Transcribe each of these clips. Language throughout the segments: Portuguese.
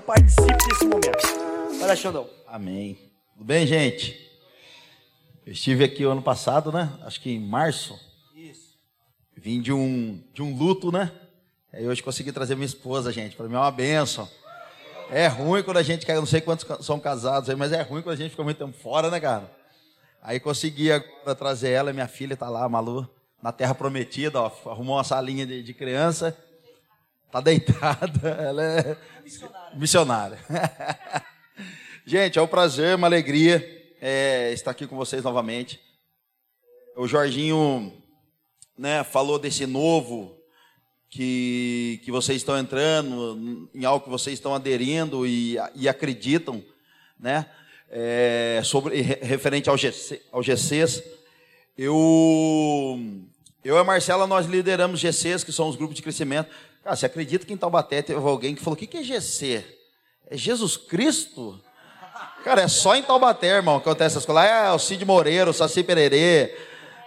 Participe desse momento. Vai lá, Xandão. Amém. Tudo bem, gente? Eu estive aqui o ano passado, né? Acho que em março. Isso. Vim de um, de um luto, né? Aí hoje consegui trazer minha esposa, gente. Para mim é uma benção. É ruim quando a gente, não sei quantos são casados aí, mas é ruim quando a gente fica muito tempo fora, né, cara? Aí consegui agora trazer ela, minha filha tá lá, Malu, na Terra Prometida, ó, arrumou uma salinha de, de criança. Tá deitada, ela é missionária. missionária. gente, é um prazer, uma alegria é, estar aqui com vocês novamente. O Jorginho né, falou desse novo que, que vocês estão entrando, em algo que vocês estão aderindo e, e acreditam, né? É, sobre, referente ao, GC, ao GCs. Eu, eu e a Marcela, nós lideramos GCs, que são os grupos de crescimento. Cara, você acredita que em Taubaté teve alguém que falou, o que, que é GC? É Jesus Cristo? Cara, é só em Taubaté, irmão, que acontece essas coisas. É o Cid Moreira, o Saci Pererê,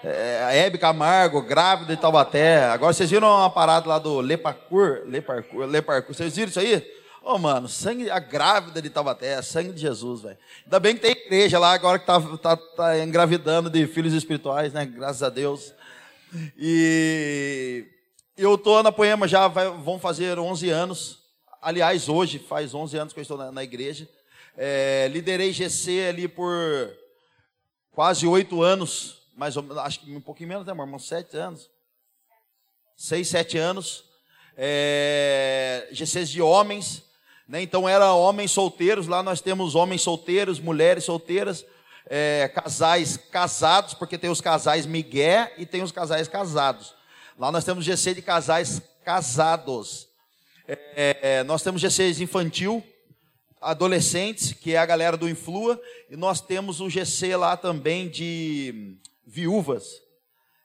é, a Hebe Camargo, grávida de Taubaté. Agora vocês viram uma parada lá do Leparcour? Leparcour, Leparcour. Vocês viram isso aí? Ô, oh, mano, sangue, a grávida de Taubaté, sangue de Jesus, velho. Ainda bem que tem igreja lá agora que tá, tá, tá engravidando de filhos espirituais, né? Graças a Deus. E eu tô na Poema já, vai, vão fazer 11 anos. Aliás, hoje faz 11 anos que eu estou na, na igreja. É, liderei GC ali por quase oito anos mais ou menos, acho que um pouquinho menos, né, meu irmão? Sete anos. Seis, sete anos. É, GCs de homens, né? Então era homens solteiros, lá nós temos homens solteiros, mulheres solteiras, é, casais casados, porque tem os casais migué e tem os casais casados. Lá nós temos GC de casais casados. É, é, nós temos GCs infantil, adolescentes, que é a galera do Influa, e nós temos o GC lá também de viúvas.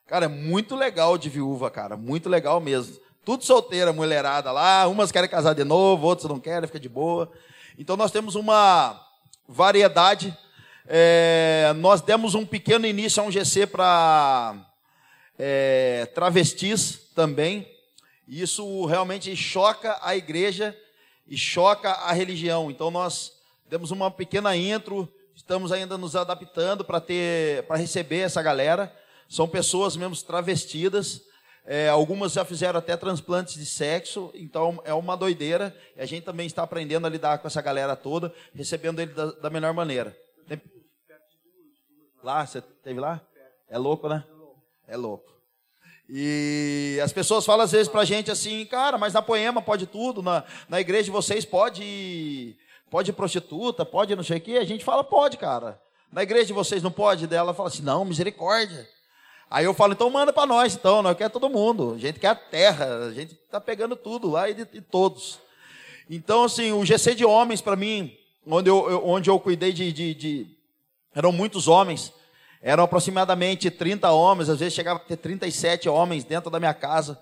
Cara, é muito legal de viúva, cara, muito legal mesmo. Tudo solteira, mulherada lá, umas querem casar de novo, outras não querem, fica de boa. Então nós temos uma variedade. É, nós demos um pequeno início a um GC para é, travestis também. Isso realmente choca a igreja e choca a religião. Então nós demos uma pequena intro Estamos ainda nos adaptando para ter, para receber essa galera. São pessoas mesmo travestidas. É, algumas já fizeram até transplantes de sexo, então é uma doideira. E a gente também está aprendendo a lidar com essa galera toda, recebendo ele da, da melhor maneira. Lá, você teve lá? É louco, né? É louco. E as pessoas falam às vezes pra gente assim, cara, mas na poema pode tudo, na, na igreja de vocês pode Pode prostituta, pode não sei o quê. A gente fala, pode, cara. Na igreja de vocês não pode? Dela fala assim, não, misericórdia. Aí eu falo, então manda para nós, então, nós quer todo mundo. A gente quer a terra, a gente está pegando tudo lá e de, de, todos. Então, assim, o GC de homens, para mim, onde eu, eu, onde eu cuidei de, de, de, Eram muitos homens, eram aproximadamente 30 homens, às vezes chegava a ter 37 homens dentro da minha casa.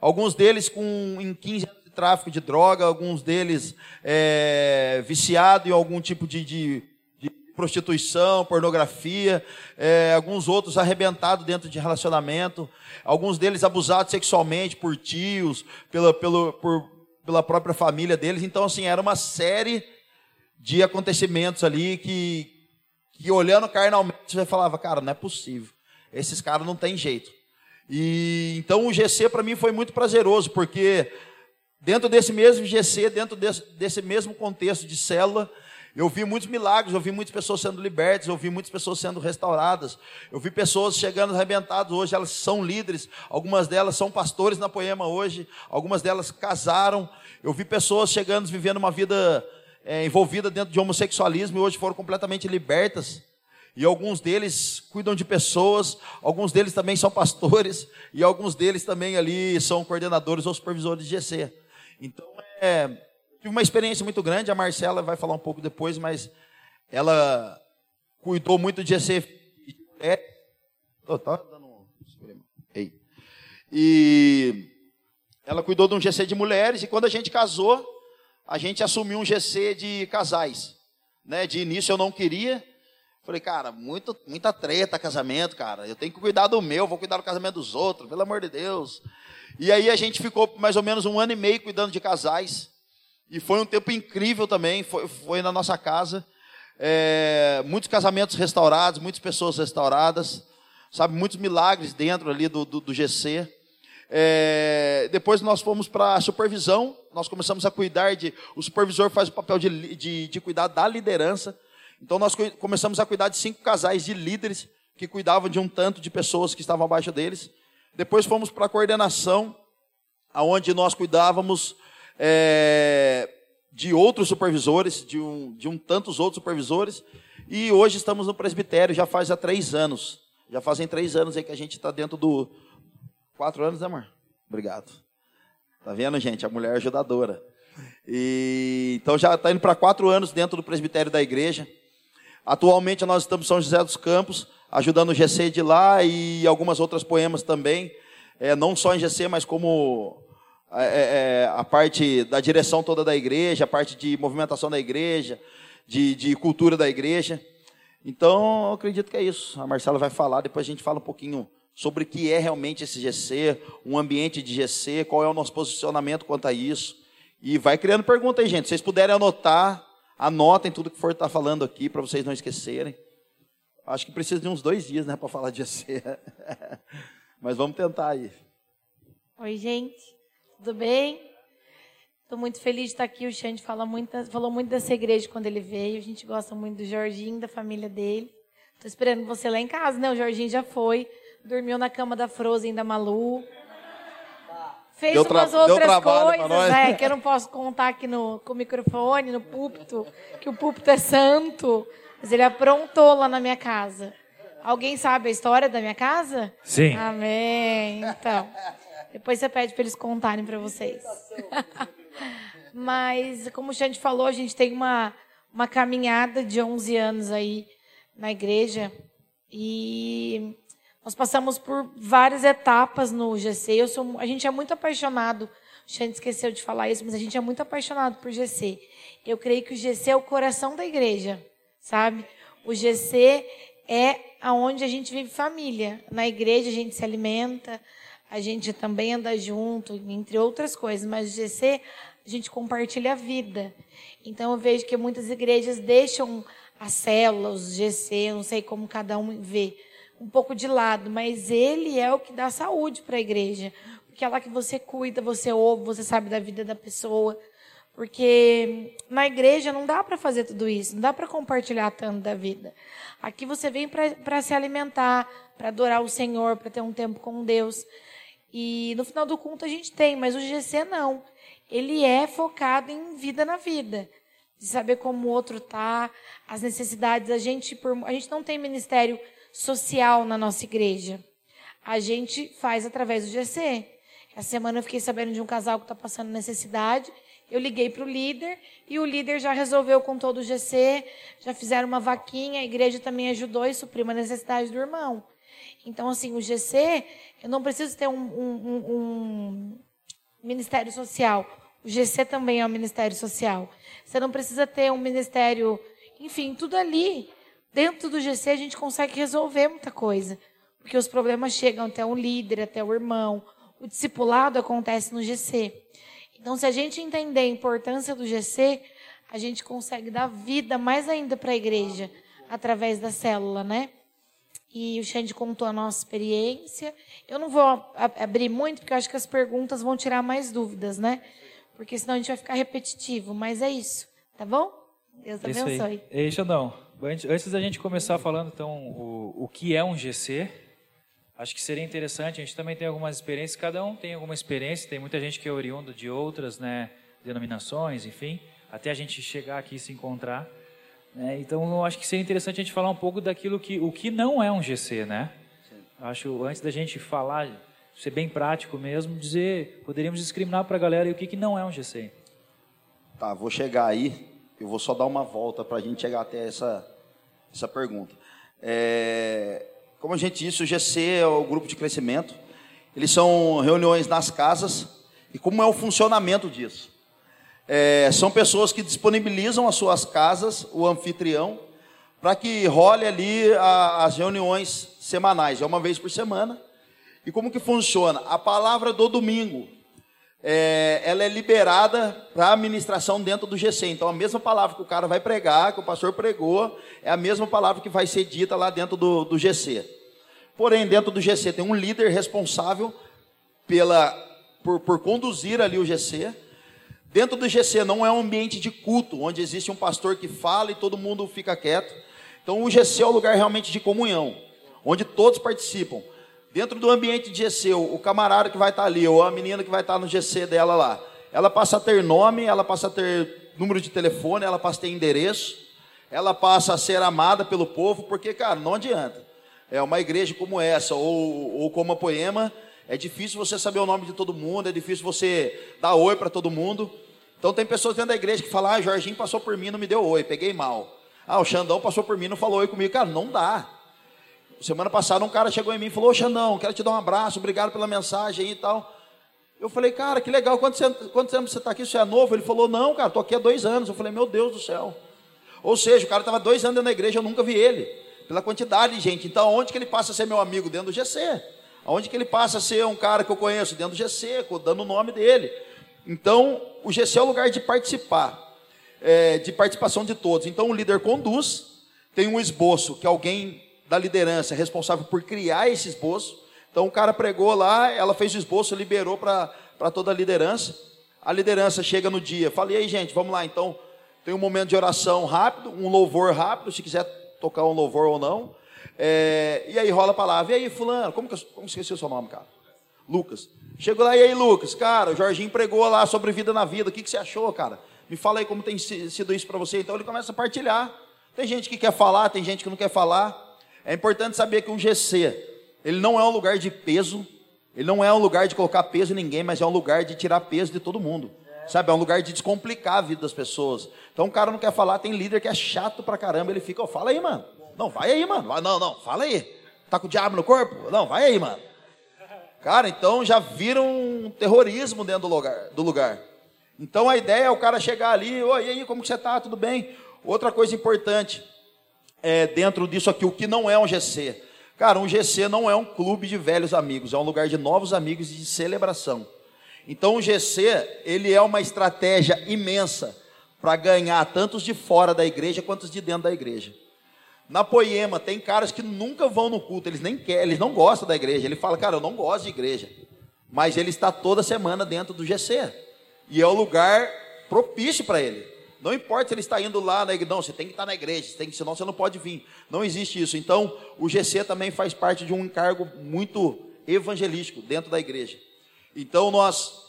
Alguns deles com em 15 anos tráfico de droga, alguns deles é, viciados em algum tipo de, de, de prostituição, pornografia, é, alguns outros arrebentados dentro de relacionamento, alguns deles abusados sexualmente por tios, pela, pelo, por, pela própria família deles. Então, assim, era uma série de acontecimentos ali que, que olhando carnalmente, você falava, cara, não é possível. Esses caras não tem jeito. E então o GC para mim foi muito prazeroso, porque Dentro desse mesmo GC, dentro desse, desse mesmo contexto de célula, eu vi muitos milagres, eu vi muitas pessoas sendo libertas, eu vi muitas pessoas sendo restauradas, eu vi pessoas chegando arrebentadas hoje, elas são líderes, algumas delas são pastores na Poema hoje, algumas delas casaram, eu vi pessoas chegando, vivendo uma vida é, envolvida dentro de homossexualismo e hoje foram completamente libertas. E alguns deles cuidam de pessoas, alguns deles também são pastores, e alguns deles também ali são coordenadores ou supervisores de GC. Então, é, tive uma experiência muito grande. A Marcela vai falar um pouco depois, mas ela cuidou muito de ser. É, oh, dando um... Ei. E ela cuidou de um GC de mulheres, e quando a gente casou, a gente assumiu um GC de casais. Né? De início eu não queria. Falei, cara, muito, muita treta casamento, cara. Eu tenho que cuidar do meu, vou cuidar do casamento dos outros, pelo amor de Deus. E aí a gente ficou mais ou menos um ano e meio cuidando de casais. E foi um tempo incrível também, foi, foi na nossa casa. É, muitos casamentos restaurados, muitas pessoas restauradas, sabe, muitos milagres dentro ali do, do, do GC. É, depois nós fomos para a supervisão, nós começamos a cuidar de. O supervisor faz o papel de, de, de cuidar da liderança. Então nós começamos a cuidar de cinco casais de líderes que cuidavam de um tanto de pessoas que estavam abaixo deles. Depois fomos para a coordenação, aonde nós cuidávamos é, de outros supervisores, de um, de um tantos outros supervisores. E hoje estamos no presbitério, já faz há três anos. Já fazem três anos aí que a gente está dentro do. Quatro anos, né, amor? Obrigado. Tá vendo, gente? A mulher é ajudadora. E, então já está indo para quatro anos dentro do presbitério da igreja. Atualmente nós estamos em São José dos Campos, ajudando o GC de lá e algumas outras poemas também. É, não só em GC, mas como é, é, é, a parte da direção toda da igreja, a parte de movimentação da igreja, de, de cultura da igreja. Então, acredito que é isso. A Marcela vai falar, depois a gente fala um pouquinho sobre o que é realmente esse GC, um ambiente de GC, qual é o nosso posicionamento quanto a isso. E vai criando pergunta aí, gente. Se vocês puderem anotar, Anotem tudo que for estar falando aqui para vocês não esquecerem. Acho que precisa de uns dois dias, né, para falar de GC. Mas vamos tentar aí. Oi, gente. Tudo bem? Estou muito feliz de estar aqui. O Xande fala muito, falou muito dessa igreja quando ele veio. A gente gosta muito do Jorginho, da família dele. Estou esperando você lá em casa, né? O Jorginho já foi. Dormiu na cama da Frozen da Malu. Fez deu umas outras coisas, né? Que eu não posso contar aqui no, com o microfone, no púlpito, que o púlpito é santo. Mas ele aprontou lá na minha casa. Alguém sabe a história da minha casa? Sim. Amém. Então, depois você pede para eles contarem para vocês. Mas, como o Xande falou, a gente tem uma, uma caminhada de 11 anos aí na igreja. E nós passamos por várias etapas no GC. Eu sou, a gente é muito apaixonado. O Xande esqueceu de falar isso, mas a gente é muito apaixonado por GC. Eu creio que o GC é o coração da igreja, sabe? O GC é aonde a gente vive família. Na igreja a gente se alimenta, a gente também anda junto, entre outras coisas. Mas o GC a gente compartilha a vida. Então eu vejo que muitas igrejas deixam as células, os GC, não sei como cada um vê um pouco de lado, mas ele é o que dá saúde para a igreja. Porque é lá que você cuida, você ouve, você sabe da vida da pessoa. Porque na igreja não dá para fazer tudo isso, não dá para compartilhar tanto da vida. Aqui você vem para se alimentar, para adorar o Senhor, para ter um tempo com Deus. E no final do culto a gente tem, mas o GC não. Ele é focado em vida na vida. De saber como o outro tá, as necessidades. A gente, a gente não tem ministério social na nossa igreja. A gente faz através do GC. Essa semana eu fiquei sabendo de um casal que está passando necessidade. Eu liguei para o líder e o líder já resolveu com todo o GC, já fizeram uma vaquinha, a igreja também ajudou e supriu uma necessidade do irmão. Então, assim, o GC, eu não preciso ter um, um, um, um ministério social. O GC também é um ministério social. Você não precisa ter um ministério, enfim, tudo ali Dentro do GC a gente consegue resolver muita coisa, porque os problemas chegam até o líder, até o irmão. O discipulado acontece no GC. Então, se a gente entender a importância do GC, a gente consegue dar vida mais ainda para a igreja através da célula, né? E o Xande contou a nossa experiência. Eu não vou abrir muito, porque acho que as perguntas vão tirar mais dúvidas, né? Porque senão a gente vai ficar repetitivo. Mas é isso, tá bom? Deus abençoe. Isso aí. Ei, Xandão, Antes, antes da gente começar falando, então, o, o que é um GC, acho que seria interessante, a gente também tem algumas experiências, cada um tem alguma experiência, tem muita gente que é oriundo de outras né, denominações, enfim, até a gente chegar aqui e se encontrar. Né? Então, eu acho que seria interessante a gente falar um pouco daquilo que, o que não é um GC, né? Acho, antes da gente falar, ser bem prático mesmo, dizer, poderíamos discriminar para a galera o que, que não é um GC. Tá, vou chegar aí. Eu vou só dar uma volta para a gente chegar até essa, essa pergunta. É, como a gente disse, o GC é o grupo de crescimento. Eles são reuniões nas casas. E como é o funcionamento disso? É, são pessoas que disponibilizam as suas casas, o anfitrião, para que role ali a, as reuniões semanais, é uma vez por semana. E como que funciona? A palavra do domingo é, ela é liberada para administração dentro do GC. Então, a mesma palavra que o cara vai pregar, que o pastor pregou, é a mesma palavra que vai ser dita lá dentro do, do GC. Porém, dentro do GC tem um líder responsável pela, por, por conduzir ali o GC. Dentro do GC não é um ambiente de culto, onde existe um pastor que fala e todo mundo fica quieto. Então, o GC é o lugar realmente de comunhão, onde todos participam. Dentro do ambiente de GC, o camarada que vai estar ali, ou a menina que vai estar no GC dela lá, ela passa a ter nome, ela passa a ter número de telefone, ela passa a ter endereço, ela passa a ser amada pelo povo, porque, cara, não adianta. É uma igreja como essa, ou, ou como a Poema, é difícil você saber o nome de todo mundo, é difícil você dar oi para todo mundo. Então tem pessoas dentro da igreja que falam, ah, Jorginho passou por mim, não me deu oi, peguei mal. Ah, o Xandão passou por mim, não falou oi comigo. Cara, não dá. Semana passada um cara chegou em mim e falou, ô Xandão, quero te dar um abraço, obrigado pela mensagem e tal. Eu falei, cara, que legal, quanto, você, quanto tempo você está aqui, você é novo? Ele falou, não, cara, estou aqui há dois anos. Eu falei, meu Deus do céu. Ou seja, o cara estava dois anos da igreja, eu nunca vi ele. Pela quantidade de gente. Então, onde que ele passa a ser meu amigo? Dentro do GC. Onde que ele passa a ser um cara que eu conheço? Dentro do GC, dando o nome dele. Então, o GC é o lugar de participar, é, de participação de todos. Então, o líder conduz, tem um esboço que alguém da liderança é responsável por criar esse esboço. Então o cara pregou lá, ela fez o esboço, liberou para toda a liderança. A liderança chega no dia, falei, aí gente, vamos lá, então tem um momento de oração rápido, um louvor rápido, se quiser tocar um louvor ou não. É, e aí rola a palavra, e aí fulano, como que como esqueci o seu nome, cara? Lucas. Chegou lá, e aí Lucas, cara, o Jorginho pregou lá sobre vida na vida, o que, que você achou, cara? Me fala aí como tem sido isso para você. Então ele começa a partilhar. Tem gente que quer falar, tem gente que não quer falar. É importante saber que um GC, ele não é um lugar de peso, ele não é um lugar de colocar peso em ninguém, mas é um lugar de tirar peso de todo mundo. Sabe, é um lugar de descomplicar a vida das pessoas. Então o cara não quer falar, tem líder que é chato pra caramba, ele fica, oh, fala aí, mano. Não, vai aí, mano. Não, não, fala aí. Tá com o diabo no corpo? Não, vai aí, mano. Cara, então já viram um terrorismo dentro do lugar, do lugar. Então a ideia é o cara chegar ali, oi, e aí, como que você tá? Tudo bem? Outra coisa importante, é, dentro disso aqui, o que não é um GC. Cara, um GC não é um clube de velhos amigos, é um lugar de novos amigos e de celebração. Então o GC, ele é uma estratégia imensa para ganhar tantos de fora da igreja quanto de dentro da igreja. Na Poema tem caras que nunca vão no culto, eles nem querem, eles não gostam da igreja. Ele fala, cara, eu não gosto de igreja. Mas ele está toda semana dentro do GC. E é o lugar propício para ele. Não importa se ele está indo lá na igreja, não, você tem que estar na igreja, tem que, senão você não pode vir. Não existe isso. Então, o GC também faz parte de um encargo muito evangelístico dentro da igreja. Então, nós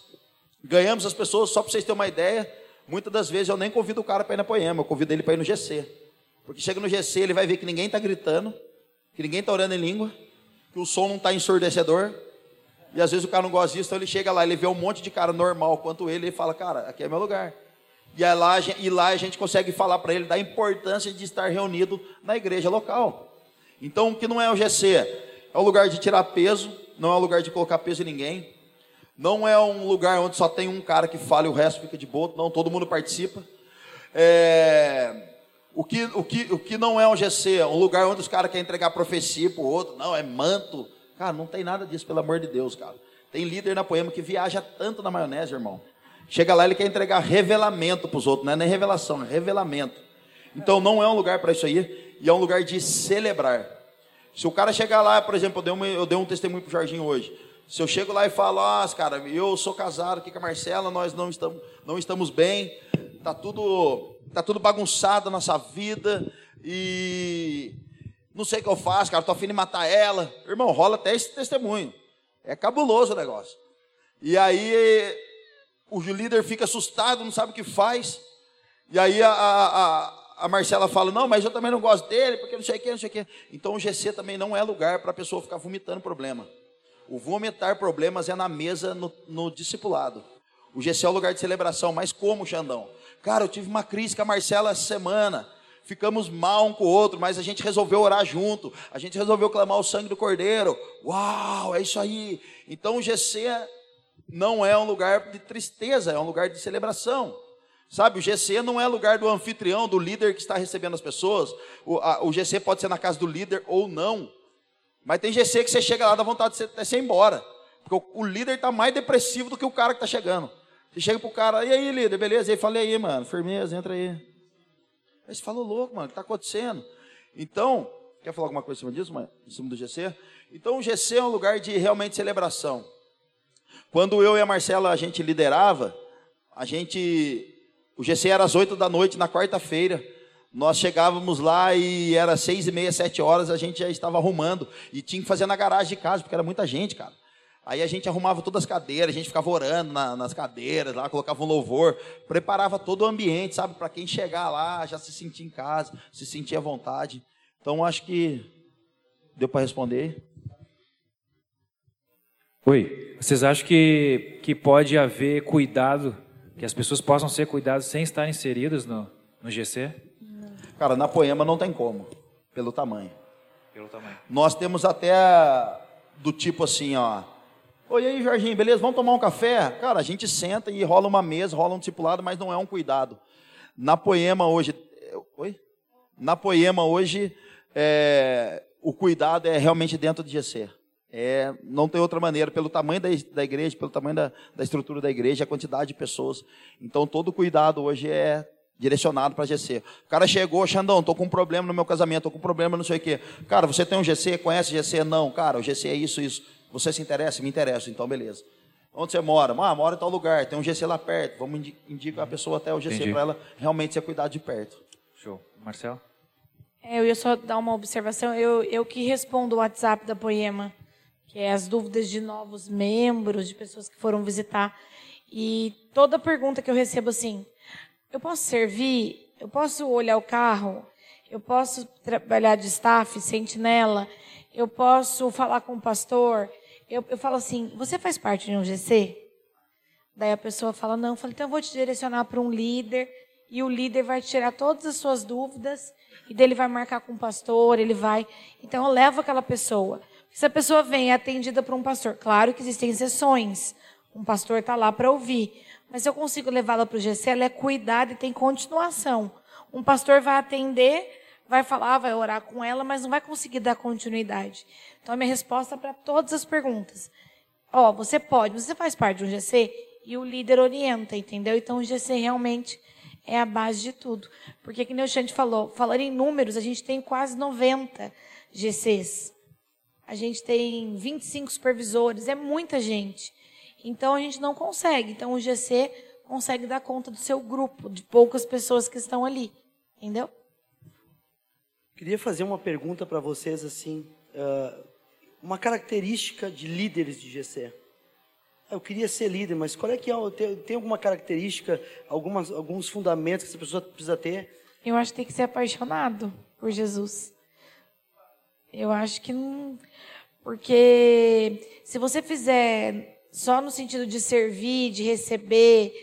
ganhamos as pessoas, só para vocês terem uma ideia, muitas das vezes eu nem convido o cara para ir na poema, eu convido ele para ir no GC. Porque chega no GC, ele vai ver que ninguém está gritando, que ninguém está orando em língua, que o som não está ensurdecedor. E às vezes o cara não gosta disso, então ele chega lá, ele vê um monte de cara normal quanto ele, e fala, cara, aqui é meu lugar. E, lá, e lá a gente consegue falar para ele da importância de estar reunido na igreja local. Então, o que não é o GC? É um lugar de tirar peso, não é um lugar de colocar peso em ninguém. Não é um lugar onde só tem um cara que fala e o resto fica de boa. Não, todo mundo participa. É, o, que, o, que, o que não é um GC? É um lugar onde os caras querem entregar profecia para o outro. Não, é manto. Cara, não tem nada disso, pelo amor de Deus, cara. Tem líder na poema que viaja tanto na maionese, irmão. Chega lá, ele quer entregar revelamento para os outros, não é nem revelação, é revelamento. Então não é um lugar para isso aí, e é um lugar de celebrar. Se o cara chegar lá, por exemplo, eu dei, uma, eu dei um testemunho para o Jorginho hoje. Se eu chego lá e falo, ah, cara, eu sou casado aqui com a Marcela, nós não estamos, não estamos bem, tá tudo, tá tudo bagunçado a nossa vida, e não sei o que eu faço, cara, tô afim de matar ela. Irmão, rola até esse testemunho. É cabuloso o negócio. E aí o líder fica assustado, não sabe o que faz. E aí a, a, a Marcela fala: Não, mas eu também não gosto dele, porque não sei o que, não sei o que. Então o GC também não é lugar para a pessoa ficar vomitando problema. O vomitar problemas é na mesa, no, no discipulado. O GC é o lugar de celebração, mas como, Xandão? Cara, eu tive uma crise com a Marcela essa semana. Ficamos mal um com o outro, mas a gente resolveu orar junto. A gente resolveu clamar o sangue do Cordeiro. Uau, é isso aí. Então o GC não é um lugar de tristeza, é um lugar de celebração. Sabe, o GC não é lugar do anfitrião, do líder que está recebendo as pessoas. O, a, o GC pode ser na casa do líder ou não. Mas tem GC que você chega lá, dá vontade de você, ir embora. Porque o, o líder está mais depressivo do que o cara que está chegando. Você chega pro cara, e aí, líder, beleza? E aí, falei aí, mano, firmeza, entra aí. Aí você falou, louco, mano, o que está acontecendo? Então, quer falar alguma coisa em cima disso, mano? Em cima do GC? Então, o GC é um lugar de realmente celebração. Quando eu e a Marcela a gente liderava, a gente. O GC era às 8 da noite na quarta-feira. Nós chegávamos lá e era seis e meia, sete horas, a gente já estava arrumando. E tinha que fazer na garagem de casa, porque era muita gente, cara. Aí a gente arrumava todas as cadeiras, a gente ficava orando na, nas cadeiras, lá colocava um louvor, preparava todo o ambiente, sabe, para quem chegar lá já se sentir em casa, se sentir à vontade. Então acho que deu para responder. Oi, vocês acham que, que pode haver cuidado, que as pessoas possam ser cuidadas sem estar inseridas no, no GC? Cara, na Poema não tem como, pelo tamanho. Pelo tamanho. Nós temos até do tipo assim, ó. Oi, aí, Jorginho, beleza? Vamos tomar um café? Cara, a gente senta e rola uma mesa, rola um discipulado, mas não é um cuidado. Na Poema hoje. Oi? Na Poema hoje, é, o cuidado é realmente dentro de GC. É, não tem outra maneira, pelo tamanho da, da igreja, pelo tamanho da, da estrutura da igreja, a quantidade de pessoas. Então, todo cuidado hoje é direcionado para GC. O cara chegou, Xandão, tô com um problema no meu casamento, tô com um problema não sei o quê. Cara, você tem um GC, conhece GC? Não, cara, o GC é isso, isso. Você se interessa? Me interessa, então beleza. Onde você mora? Ah, mora em tal lugar, tem um GC lá perto. Vamos indicar a pessoa até o GC para ela realmente ser cuidado de perto. Show. Marcelo? É, eu ia só dar uma observação. Eu, eu que respondo o WhatsApp da Poema que é as dúvidas de novos membros, de pessoas que foram visitar. E toda pergunta que eu recebo assim, eu posso servir? Eu posso olhar o carro? Eu posso trabalhar de staff, sentinela? Eu posso falar com o pastor? Eu, eu falo assim, você faz parte de um GC? Daí a pessoa fala, não. Eu falo, então eu vou te direcionar para um líder e o líder vai tirar todas as suas dúvidas e dele vai marcar com o pastor, ele vai. Então eu levo aquela pessoa. Se a pessoa vem é atendida por um pastor, claro que existem exceções. Um pastor está lá para ouvir. Mas se eu consigo levá-la para o GC, ela é cuidada e tem continuação. Um pastor vai atender, vai falar, vai orar com ela, mas não vai conseguir dar continuidade. Então, a minha resposta para todas as perguntas. Ó, oh, você pode, você faz parte de um GC e o líder orienta, entendeu? Então, o GC realmente é a base de tudo. Porque, como o Xande falou, falando em números, a gente tem quase 90 GCs. A gente tem 25 supervisores, é muita gente. Então a gente não consegue. Então o GC consegue dar conta do seu grupo, de poucas pessoas que estão ali. Entendeu? Queria fazer uma pergunta para vocês assim, uh, uma característica de líderes de GC. Eu queria ser líder, mas qual é que é? Tem, tem alguma característica, algumas, alguns fundamentos que essa pessoa precisa ter? Eu acho que tem que ser apaixonado por Jesus. Eu acho que não. Porque se você fizer só no sentido de servir, de receber,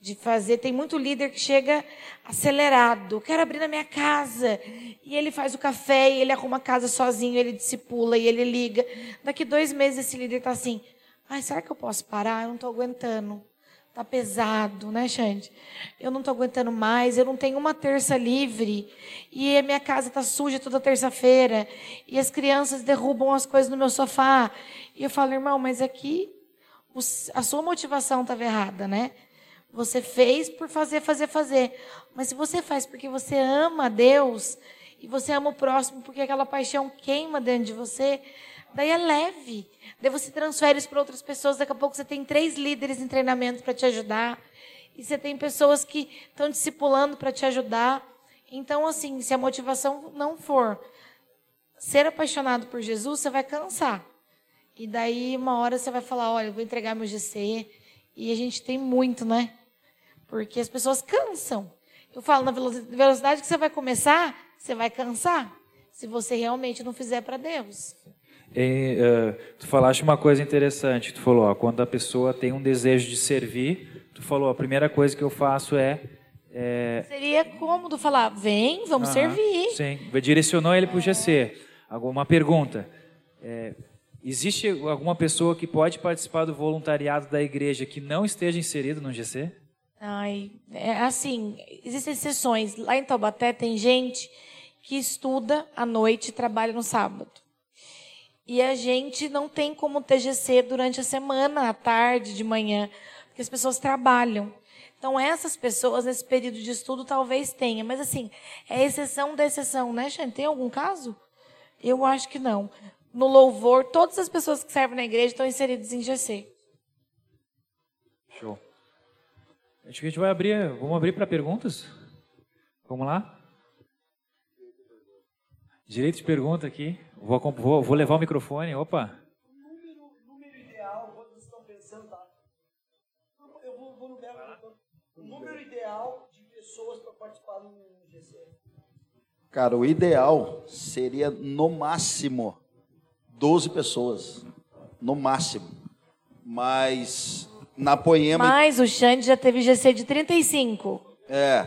de fazer, tem muito líder que chega acelerado. Quero abrir na minha casa. E ele faz o café, e ele arruma a casa sozinho, ele discipula, e ele liga. Daqui dois meses esse líder está assim. Ai, será que eu posso parar? Eu não estou aguentando. Tá pesado, né, Xande? Eu não tô aguentando mais, eu não tenho uma terça livre. E a minha casa tá suja toda terça-feira. E as crianças derrubam as coisas no meu sofá. E eu falo, irmão, mas aqui a sua motivação estava errada, né? Você fez por fazer, fazer, fazer. Mas se você faz porque você ama Deus e você ama o próximo porque aquela paixão queima dentro de você, daí é leve. Daí você transfere isso para outras pessoas. Daqui a pouco você tem três líderes em treinamento para te ajudar. E você tem pessoas que estão discipulando para te ajudar. Então, assim, se a motivação não for ser apaixonado por Jesus, você vai cansar. E daí, uma hora, você vai falar: olha, eu vou entregar meu GC. E a gente tem muito, né? Porque as pessoas cansam. Eu falo, na velocidade que você vai começar, você vai cansar. Se você realmente não fizer para Deus. Uh, tu falaste uma coisa interessante. Tu falou, ó, quando a pessoa tem um desejo de servir, tu falou, a primeira coisa que eu faço é. é... Seria cômodo falar, vem, vamos servir. Sim, direcionou ele para o GC. Alguma pergunta? É, existe alguma pessoa que pode participar do voluntariado da igreja que não esteja inserido no GC? Ai, é assim, existem exceções. Lá em Taubaté tem gente que estuda à noite e trabalha no sábado. E a gente não tem como TGC durante a semana, à tarde, de manhã, porque as pessoas trabalham. Então, essas pessoas, nesse período de estudo, talvez tenha. Mas, assim, é exceção da exceção, né, Xane? Tem algum caso? Eu acho que não. No louvor, todas as pessoas que servem na igreja estão inseridas em GC. Show. Acho que a gente vai abrir, vamos abrir para perguntas? Vamos lá? Direito de pergunta aqui. Vou, vou, vou levar o microfone. Opa. Número, número ideal, quando estão pensando, tá? Eu vou, vou no O número ideal de pessoas para participar do GC. Cara, o ideal seria no máximo 12 pessoas. No máximo. Mas na Poema. Mas o Xande já teve GC de 35. É.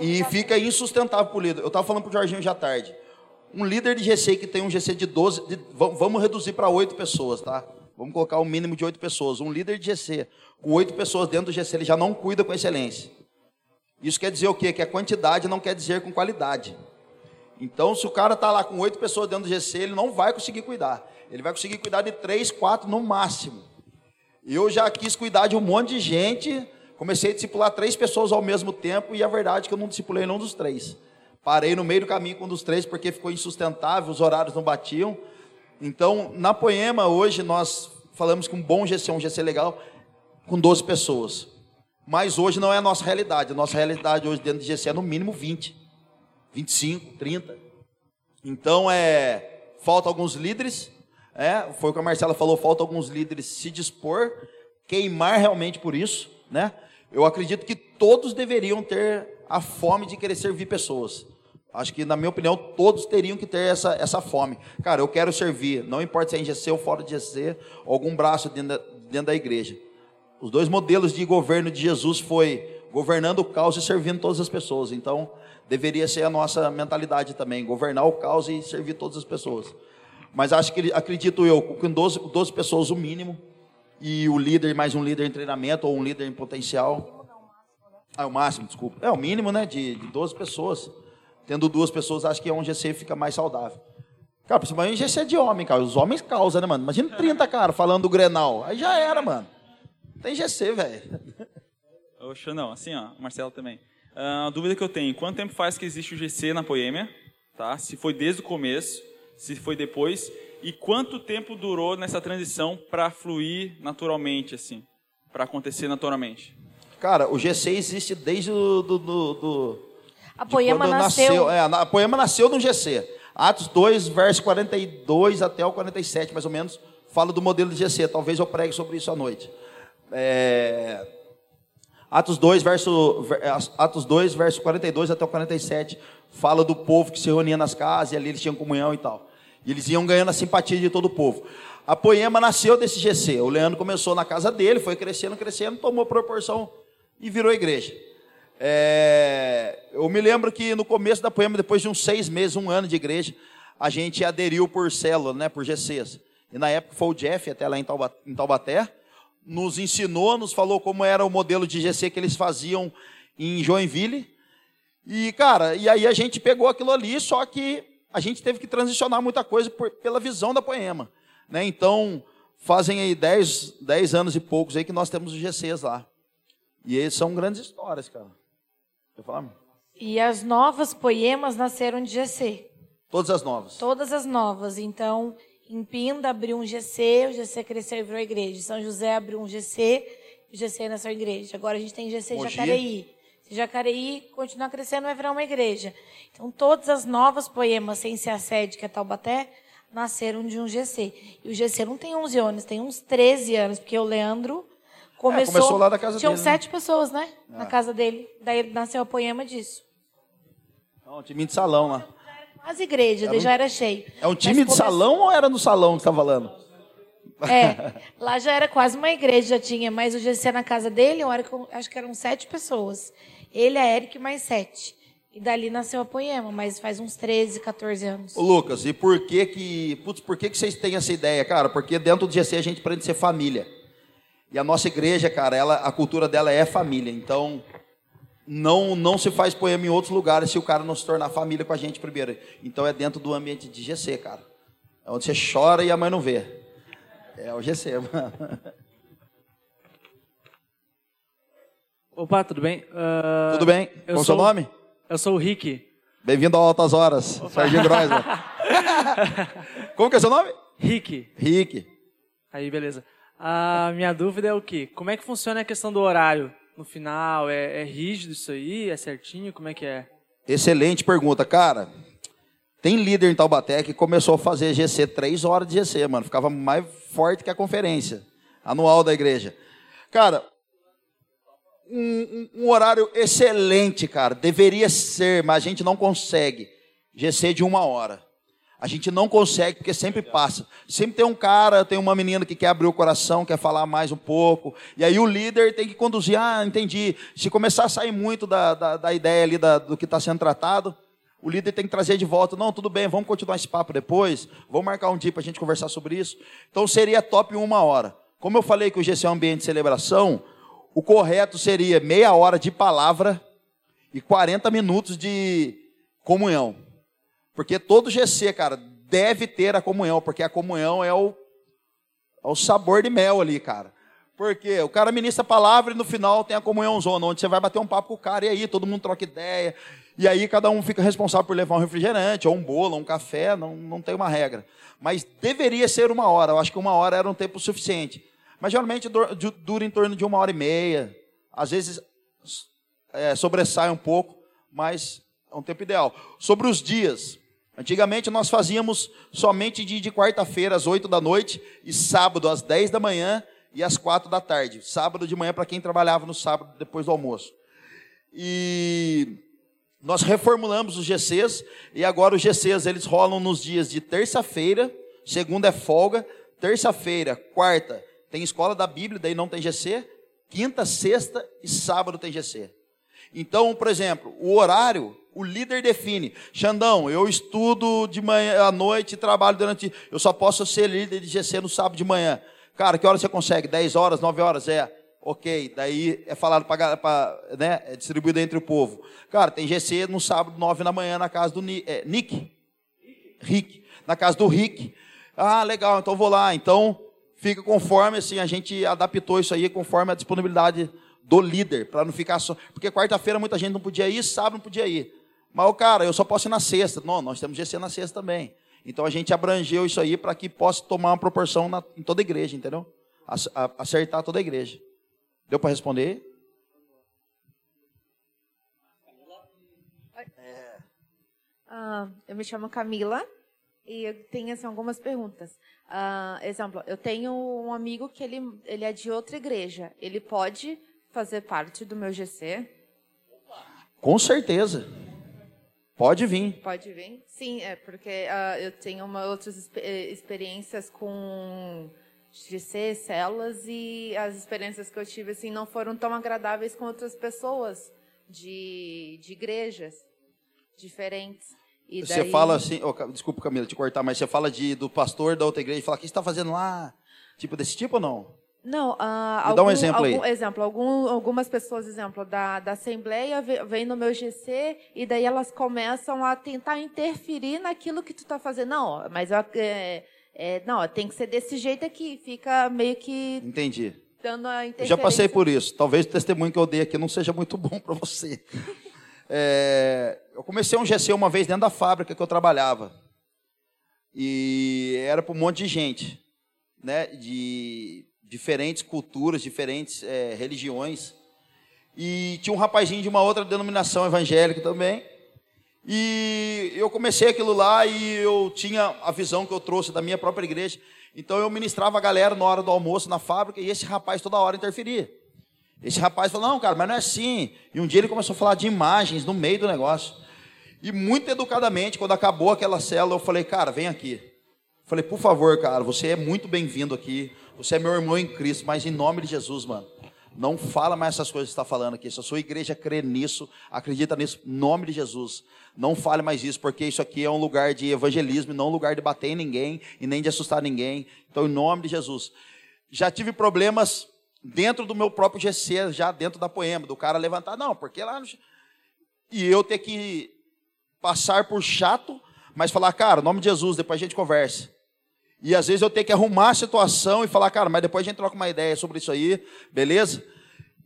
E fica insustentável pro líder. Eu estava falando pro Jorginho já tarde. Um líder de GC que tem um GC de 12, de, vamos reduzir para 8 pessoas, tá? Vamos colocar um mínimo de 8 pessoas. Um líder de GC com 8 pessoas dentro do GC, ele já não cuida com excelência. Isso quer dizer o quê? Que a quantidade não quer dizer com qualidade. Então, se o cara está lá com 8 pessoas dentro do GC, ele não vai conseguir cuidar. Ele vai conseguir cuidar de 3, 4 no máximo. Eu já quis cuidar de um monte de gente, comecei a discipular três pessoas ao mesmo tempo, e a verdade é que eu não discipulei nenhum dos três. Parei no meio do caminho com um dos três porque ficou insustentável, os horários não batiam. Então, na Poema, hoje, nós falamos que um bom GC, um GC legal, com 12 pessoas. Mas hoje não é a nossa realidade. A nossa realidade hoje dentro de GC é no mínimo 20, 25, 30. Então, é, falta alguns líderes. É, foi o que a Marcela falou, falta alguns líderes se dispor, queimar realmente por isso. Né? Eu acredito que todos deveriam ter a fome de querer servir pessoas. Acho que, na minha opinião, todos teriam que ter essa, essa fome. Cara, eu quero servir, não importa se é em GC ou fora de GC, algum braço dentro da, dentro da igreja. Os dois modelos de governo de Jesus foi governando o caos e servindo todas as pessoas. Então, deveria ser a nossa mentalidade também, governar o caos e servir todas as pessoas. Mas acho que, acredito eu, com 12, 12 pessoas o mínimo, e o líder, mais um líder em treinamento, ou um líder em potencial. Ah, é o máximo, desculpa. É o mínimo, né, de, de 12 pessoas. Tendo duas pessoas, acho que é um GC fica mais saudável. Cara, principalmente GC de homem, cara. Os homens causam, né, mano? Imagina 30, cara, falando do Grenal. Aí já era, mano. Tem GC, velho. Oxa, não, assim, ó, Marcelo também. Uh, a dúvida que eu tenho, quanto tempo faz que existe o GC na Poêmia? Tá? Se foi desde o começo, se foi depois, e quanto tempo durou nessa transição para fluir naturalmente, assim, para acontecer naturalmente? Cara, o GC existe desde o do, do, do a poema nasceu. nasceu é, a poema nasceu no GC. Atos 2, verso 42 até o 47, mais ou menos, fala do modelo de GC. Talvez eu pregue sobre isso à noite. É... Atos 2, verso, Atos 2, verso 42 até o 47, fala do povo que se reunia nas casas e ali eles tinham comunhão e tal. E eles iam ganhando a simpatia de todo o povo. A Poema nasceu desse GC. O Leandro começou na casa dele, foi crescendo, crescendo, tomou proporção e virou igreja. É, eu me lembro que no começo da poema, depois de uns seis meses, um ano de igreja, a gente aderiu por célula, né, por GCs. E na época foi o Jeff, até lá em Taubaté, nos ensinou, nos falou como era o modelo de GC que eles faziam em Joinville. E, cara, e aí a gente pegou aquilo ali, só que a gente teve que transicionar muita coisa por, pela visão da poema. Né? Então, fazem aí 10, 10 anos e poucos aí que nós temos os GCs lá. E eles são grandes histórias, cara. E as novas poemas nasceram de GC. Todas as novas. Todas as novas. Então, em Pinda abriu um GC, o GC cresceu e virou igreja. São José abriu um GC, o GC nasceu igreja. Agora a gente tem GC Mogi. Jacareí. Se Jacareí continuar crescendo, vai virar uma igreja. Então, todas as novas poemas, sem ser a sede, que é Taubaté, nasceram de um GC. E o GC não tem 11 anos, tem uns 13 anos, porque o Leandro Começou, é, começou lá da casa tinham dele. Tinham né? sete né? pessoas, né? É. Na casa dele. Daí nasceu o poema disso. É um time de salão lá. As igrejas, um, já era cheio. É um time de salão ou era no salão que você está falando? É, lá já era quase uma igreja, já tinha, mas o GC na casa dele, eu acho que eram sete pessoas. Ele, a Eric, mais sete. E dali nasceu a Poema, mas faz uns 13, 14 anos. Ô, Lucas, e por que que, putz, por que que vocês têm essa ideia, cara? Porque dentro do GC a gente aprende a ser família. E a nossa igreja, cara, ela, a cultura dela é família. Então, não não se faz poema em outros lugares se o cara não se tornar família com a gente primeiro. Então é dentro do ambiente de GC, cara. É onde você chora e a mãe não vê. É o GC, mano. Opa, tudo bem? Uh, Tudo bem? Qual o seu nome? Eu sou o Rick. Bem-vindo ao Altas Horas, Serginho Groisman. Como que é seu nome? Rick. Rick. Aí, beleza. A minha dúvida é o quê? Como é que funciona a questão do horário no final? É, é rígido isso aí? É certinho? Como é que é? Excelente pergunta, cara. Tem líder em Taubaté que começou a fazer GC três horas de GC, mano. Ficava mais forte que a conferência anual da igreja. Cara, um, um- um horário excelente, cara. Deveria ser, mas a gente não consegue. GC de uma hora. A gente não consegue, porque sempre passa. Sempre tem um cara, tem uma menina que quer abrir o coração, quer falar mais um pouco. E aí o líder tem que conduzir. Ah, entendi. Se começar a sair muito da, da, da ideia ali da- do que está sendo tratado, o líder tem que trazer de volta. Não, tudo bem, vamos continuar esse papo depois. Vamos marcar um dia para a gente conversar sobre isso. Então seria top uma hora. Como eu falei que o GC é um ambiente de celebração, o correto seria meia hora de palavra e 40 minutos de comunhão. Porque todo GC, cara, deve ter a comunhão, porque a comunhão é o, é o sabor de mel ali, cara. Porque o cara ministra a palavra e no final tem a comunhão zona, onde você vai bater um papo com o cara, e aí todo mundo troca ideia, e aí cada um fica responsável por levar um refrigerante, ou um bolo, ou um café, não, não tem uma regra. Mas deveria ser uma hora, eu acho que uma hora era um tempo suficiente. Mas geralmente dur- du- dura em torno de uma hora e meia, às vezes é, sobressai um pouco, mas é um tempo ideal. Sobre os dias, antigamente nós fazíamos somente de, de quarta-feira às 8 da noite e sábado às 10 da manhã e às 4 da tarde. Sábado de manhã para quem trabalhava no sábado depois do almoço. E nós reformulamos os GCs e agora os GCs eles rolam nos dias de terça-feira, segunda é folga, terça-feira, quarta tem escola da Bíblia, daí não tem GC, quinta, sexta e sábado tem GC. Então, por exemplo, o horário, o líder define. Xandão, eu estudo de manhã à noite trabalho durante. Eu só posso ser líder de GC no sábado de manhã. Cara, que hora você consegue? 10 horas, 9 horas? É. Ok, daí é falado para, né, é distribuído entre o povo. Cara, tem GC no sábado, 9 da manhã, na casa do Ni- é, Nick. Rick. Na casa do Rick. Ah, legal, então vou lá. Então, fica conforme, assim, a gente adaptou isso aí conforme a disponibilidade do líder, para não ficar só. Porque quarta-feira muita gente não podia ir, sábado não podia ir. Mas, o cara, eu só posso ir na sexta. Não, nós temos GC na sexta também. Então a gente abrangeu isso aí para que possa tomar uma proporção na- em toda a igreja, entendeu? Acertar toda a igreja. Deu para responder? Ah, eu me chamo Camila e eu tenho assim, algumas perguntas. Ah, exemplo, eu tenho um amigo que ele, ele é de outra igreja. Ele pode fazer parte do meu GC? Com certeza. Pode vir. Pode vir? Sim, é porque ah, eu tenho uma, outras eh, experiências com GC, células, e as experiências que eu tive assim, não foram tão agradáveis com outras pessoas de, de igrejas diferentes. E Você daí- fala assim, Ca- desculpa Camila te cortar, mas você fala de, do pastor da outra igreja e fala, o que você está fazendo lá? Tipo desse tipo ou não? Não, ah, Me dá um algum- exemplo aí. algum- exemplo, algum- algumas pessoas, exemplo, da, da Assembleia vêm no meu GC e daí elas começam a tentar interferir naquilo que tu está fazendo. Não, mas eu, é, é, não, tem que ser desse jeito aqui. Fica meio que Entendi. dando a Eu interferência. já passei por isso. Talvez o testemunho que eu dei aqui não seja muito bom para você. É, eu comecei um GC uma vez dentro da fábrica que eu trabalhava. E era para um monte de gente, né? De diferentes culturas, diferentes é, religiões. E tinha um rapazinho de uma outra denominação evangélica também. E eu comecei aquilo lá e eu tinha a visão que eu trouxe da minha própria igreja. Então eu ministrava a galera na hora do almoço na fábrica e esse rapaz toda hora interferia. Esse rapaz falou: Não, cara, mas não é assim. E um dia ele começou a falar de imagens no meio do negócio. E muito educadamente, quando acabou aquela célula, eu falei: Cara, vem aqui. Eu falei: Por favor, cara, você é muito bem-vindo aqui. Você é meu irmão em Cristo, mas em nome de Jesus, mano. Não fala mais essas coisas que está falando aqui. Se a sua igreja crê nisso, acredita nisso, em nome de Jesus. Não fale mais isso, porque isso aqui é um lugar de evangelismo, não um lugar de bater em ninguém e nem de assustar ninguém. Então, em nome de Jesus. Já tive problemas dentro do meu próprio GC, já dentro da poema, do cara levantar, não, porque lá. no- E eu ter que passar por chato, mas falar, cara, em nome de Jesus, depois a gente conversa. E às vezes eu tenho que arrumar a situação e falar, cara, mas depois a gente troca uma ideia sobre isso aí, beleza?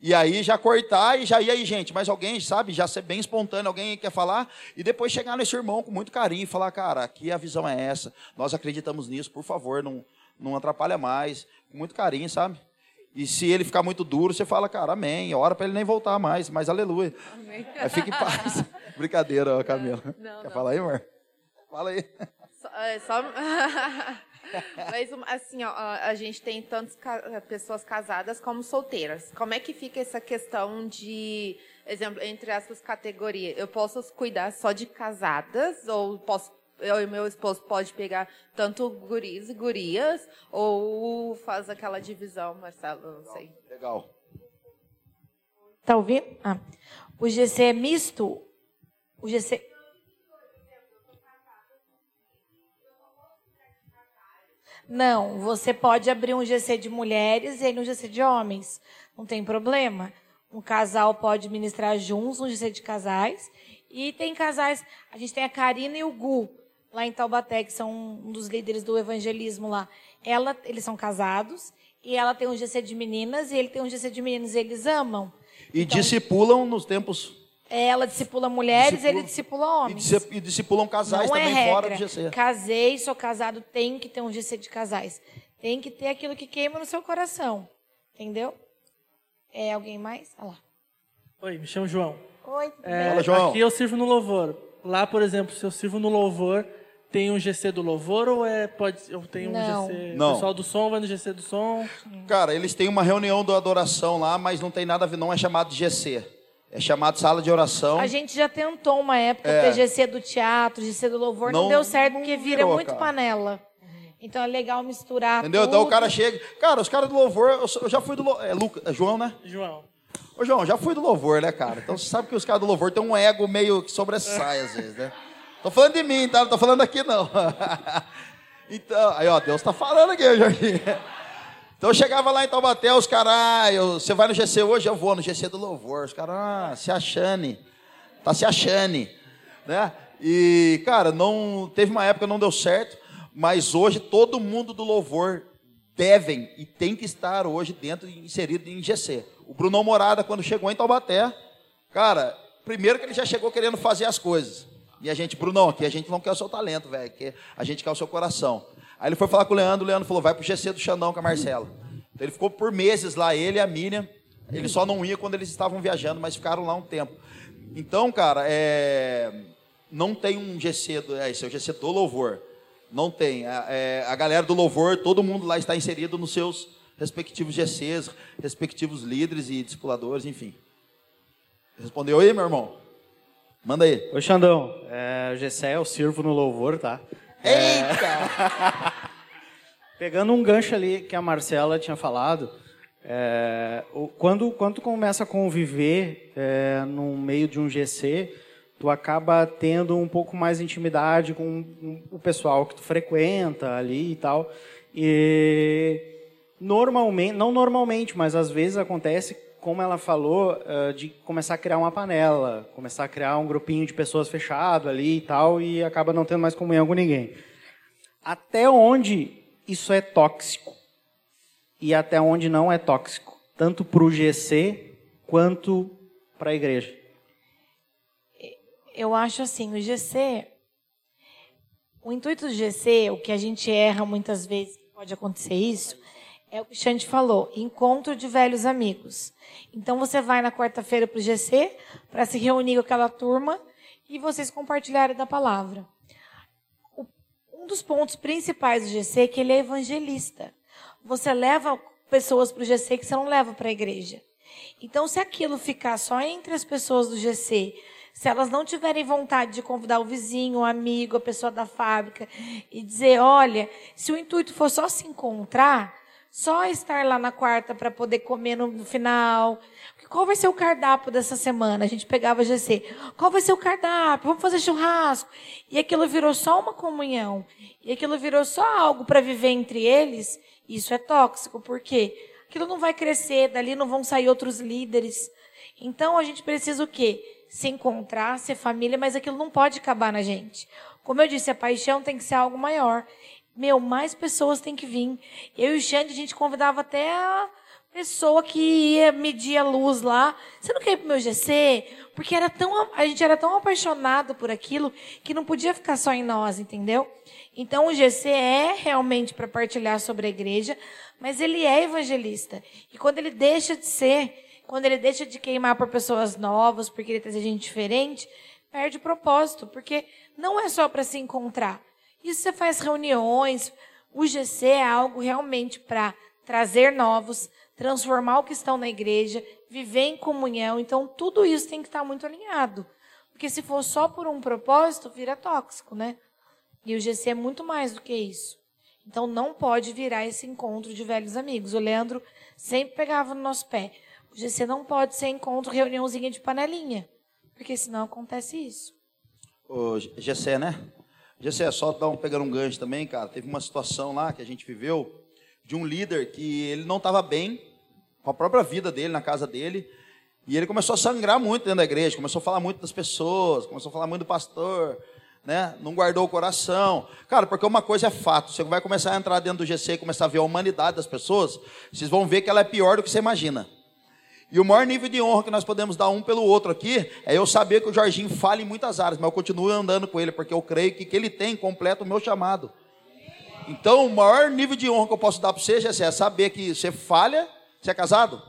E aí já cortar e já ir aí, gente, mas alguém, sabe, já ser bem espontâneo, alguém quer falar, e depois chegar nesse irmão com muito carinho e falar, cara, aqui a visão é essa, nós acreditamos nisso, por favor, não, não atrapalha mais, com muito carinho, sabe? E se ele ficar muito duro, você fala, cara, amém, ora para ele nem voltar mais, mas aleluia. Amém. Aí fique em paz. Brincadeira, Camila. Não, Quer não. falar aí, amor? Fala aí. Só, é, só... Mas, assim, ó, a gente tem tantas pessoas casadas como solteiras. Como é que fica essa questão de, exemplo, entre essas categorias? Eu posso cuidar só de casadas ou posso eu e meu esposo pode pegar tanto guris e gurias ou faz aquela divisão, Marcelo, não sei. Legal. Tá ouvindo? Ah. O GC é misto? O GC Não, você pode abrir um GC de mulheres e aí um GC de homens. Não tem problema. Um casal pode ministrar juntos, um GC de casais. E tem casais, a gente tem a Karina e o Gu, lá em Taubaté, que são um dos líderes do evangelismo lá. Ela, eles são casados e ela tem um GC de meninas e ele tem um GC de meninos, e eles amam. E então, discipulam nos tempos ela discipula mulheres, discipula, ele discipula homens. E discipulam casais Não é também é fora do GC. Casei, sou casado, tem que ter um GC de casais. Tem que ter aquilo que queima no seu coração. Entendeu? É alguém mais? Olha lá. Oi, me chamo João. Oi, é, Fala, João. Aqui eu sirvo no louvor. Lá, por exemplo, se eu sirvo no louvor, tem um GC do louvor ou é pode eu tenho não. um GC não. o pessoal do som vai no GC do som? Cara, eles têm uma reunião da adoração lá, mas não tem nada a ver, não é chamado de GC. É chamado sala de oração. A gente já tentou uma época é. TGC do teatro, GC do louvor, não, não deu certo porque vira virou, muito cara. panela. Então é legal misturar. Entendeu? Tudo. Então o cara chega. Cara, os caras do louvor, eu já fui do louvor. É, Luca, é João, né? João. Ô, João, já fui do louvor, né, cara? Então você sabe que os caras do louvor têm um ego meio que sobressai às vezes, né? Tô falando de mim, tá? Não tô falando aqui, não. então, aí, ó, Deus tá falando aqui, Jorginho. Então eu chegava lá em Taubaté, os caras, ah, você vai no GC hoje? Eu vou no GC do Louvor. Os caras, ah, se achane. Tá se achane. Né? E, cara, não teve uma época que não deu certo, mas hoje todo mundo do Louvor devem e tem que estar hoje dentro, inserido em GC. O Bruno Morada, quando chegou em Taubaté, cara, primeiro que ele já chegou querendo fazer as coisas. E a gente, Bruno, aqui a gente não quer o seu talento, velho, a gente quer o seu coração. Aí ele foi falar com o Leandro, o Leandro falou, vai pro GC do Xandão com a Marcela. Então ele ficou por meses lá, ele e a Miriam. Ele só não ia quando eles estavam viajando, mas ficaram lá um tempo. Então, cara, é... não tem um GC, do... é, esse é o GC do louvor. Não tem. É, é, a galera do louvor, todo mundo lá está inserido nos seus respectivos GCs, respectivos líderes e discipuladores, enfim. Respondeu aí, meu irmão? Manda aí. Oi, Xandão. É, o GC eu sirvo no louvor, tá? Eita! Pegando um gancho ali que a Marcela tinha falado, é, quando, quando tu começa a conviver é, no meio de um GC, tu acaba tendo um pouco mais de intimidade com o pessoal que tu frequenta ali e tal. E normalmente, não normalmente, mas às vezes acontece, como ela falou, é, de começar a criar uma panela, começar a criar um grupinho de pessoas fechado ali e tal, e acaba não tendo mais comunhão com ninguém. Até onde isso é tóxico? E até onde não é tóxico, tanto para o GC quanto para a igreja. Eu acho assim, o GC, o intuito do GC, o que a gente erra muitas vezes, pode acontecer isso, é o que o Xande falou, encontro de velhos amigos. Então você vai na quarta-feira para o GC para se reunir com aquela turma e vocês compartilharem da palavra dos pontos principais do GC é que ele é evangelista. Você leva pessoas para o GC que você não leva para a igreja. Então, se aquilo ficar só entre as pessoas do GC, se elas não tiverem vontade de convidar o vizinho, o amigo, a pessoa da fábrica e dizer, olha, se o intuito for só se encontrar, só estar lá na quarta para poder comer no final, qual vai ser o cardápio dessa semana? A gente pegava GC. Qual vai ser o cardápio? Vamos fazer churrasco. E aquilo virou só uma comunhão. E aquilo virou só algo para viver entre eles. Isso é tóxico. Por quê? Aquilo não vai crescer, dali não vão sair outros líderes. Então a gente precisa o quê? Se encontrar, ser família, mas aquilo não pode acabar na gente. Como eu disse, a paixão tem que ser algo maior. Meu, mais pessoas têm que vir. Eu e o Xande, a gente convidava até a pessoa que ia medir a luz lá. Você não quer ir pro meu GC? Porque era tão, a gente era tão apaixonado por aquilo que não podia ficar só em nós, entendeu? Então o GC é realmente para partilhar sobre a igreja, mas ele é evangelista. E quando ele deixa de ser, quando ele deixa de queimar por pessoas novas, porque ele traz gente diferente, perde o propósito, porque não é só para se encontrar. Isso você faz reuniões. O GC é algo realmente para trazer novos, transformar o que estão na igreja, viver em comunhão. Então, tudo isso tem que estar muito alinhado. Porque se for só por um propósito, vira tóxico, né? E o GC é muito mais do que isso. Então, não pode virar esse encontro de velhos amigos. O Leandro sempre pegava no nosso pé. O GC não pode ser encontro, reuniãozinha de panelinha. Porque senão acontece isso. O GC, né? GC, só dar um, pegando um gancho também, cara. Teve uma situação lá que a gente viveu de um líder que ele não estava bem com a própria vida dele, na casa dele. E ele começou a sangrar muito dentro da igreja, começou a falar muito das pessoas, começou a falar muito do pastor, né? Não guardou o coração. Cara, porque uma coisa é fato, você vai começar a entrar dentro do GC e começar a ver a humanidade das pessoas, vocês vão ver que ela é pior do que você imagina. E o maior nível de honra que nós podemos dar um pelo outro aqui é eu saber que o Jorginho fala em muitas áreas, mas eu continuo andando com ele, porque eu creio que que ele tem completa o meu chamado. Então, o maior nível de honra que eu posso dar para você é saber que você falha. Você é casado?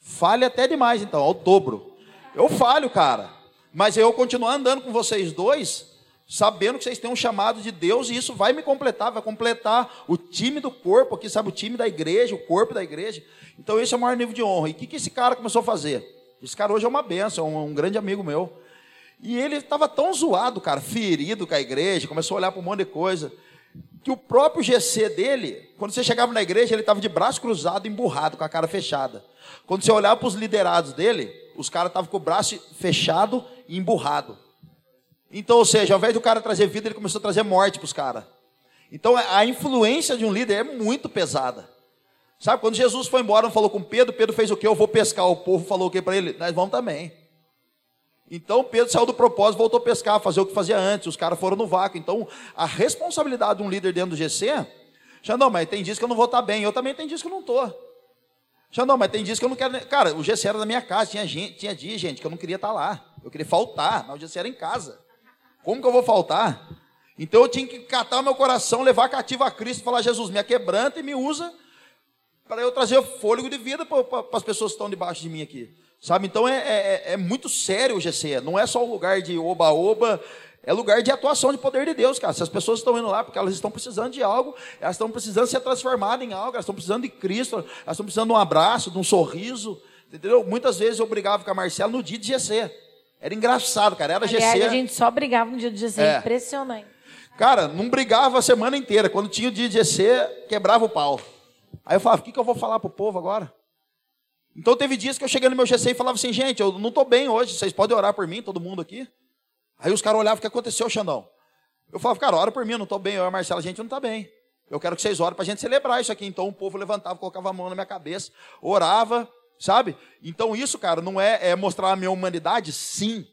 Falha até demais, então, ao dobro. Eu falho, cara. Mas eu continuo andando com vocês dois, sabendo que vocês têm um chamado de Deus e isso vai me completar, vai completar o time do corpo aqui, sabe? O time da igreja, o corpo da igreja. Então, esse é o maior nível de honra. E o que, que esse cara começou a fazer? Esse cara hoje é uma benção, um, um grande amigo meu. E ele estava tão zoado, cara, ferido com a igreja, começou a olhar para um monte de coisa que o próprio GC dele, quando você chegava na igreja, ele estava de braço cruzado, emburrado, com a cara fechada. Quando você olhava para os liderados dele, os caras estavam com o braço fechado e emburrado. Então, ou seja, ao invés do cara trazer vida, ele começou a trazer morte para os caras. Então, a influência de um líder é muito pesada. Sabe, quando Jesus foi embora, não falou com Pedro, Pedro fez o quê? Eu vou pescar. O povo falou o quê para ele? Nós vamos também. Então Pedro saiu do propósito, voltou a pescar, fazer o que fazia antes. Os caras foram no vácuo. Então a responsabilidade de um líder dentro do GC, já não, mas tem dias que eu não vou estar bem. Eu também tem dias que eu não estou. Já não, mas tem dias que eu não quero. Cara, o GC era na minha casa. Tinha, gente, tinha dia, gente, que eu não queria estar lá. Eu queria faltar, mas o GC era em casa. Como que eu vou faltar? Então eu tinha que catar meu coração, levar cativo a Cristo falar: Jesus, me quebranta e me usa para eu trazer fôlego de vida para as pessoas que estão debaixo de mim aqui. Sabe? Então é, é, é, muito sério o GC. Não é só um lugar de oba-oba, é lugar de atuação de poder de Deus, cara. Se as pessoas estão indo lá porque elas estão precisando de algo, elas estão precisando ser transformadas em algo, elas estão precisando de Cristo, elas estão precisando de um abraço, de um sorriso. Entendeu? Muitas vezes eu brigava com a Marcela no dia de GC. Era engraçado, cara. Era Aliás, GC. a gente só brigava no dia de GC. É. Impressionante. Cara, não brigava a semana inteira. Quando tinha o dia de GC, quebrava o pau. Aí eu falava, o que, que eu vou falar pro povo agora? Então teve dias que eu cheguei no meu GC e falava assim, gente, eu não estou bem hoje, vocês podem orar por mim, todo mundo aqui? Aí os caras olhavam, o que aconteceu, Xandão? Eu falava, cara, ora por mim, eu não estou bem, eu e a Marcela, a gente não está bem. Eu quero que vocês orem para a gente celebrar isso aqui. Então o povo levantava, colocava a mão na minha cabeça, orava, sabe? Então isso, cara, não é, é mostrar a minha humanidade? Sim.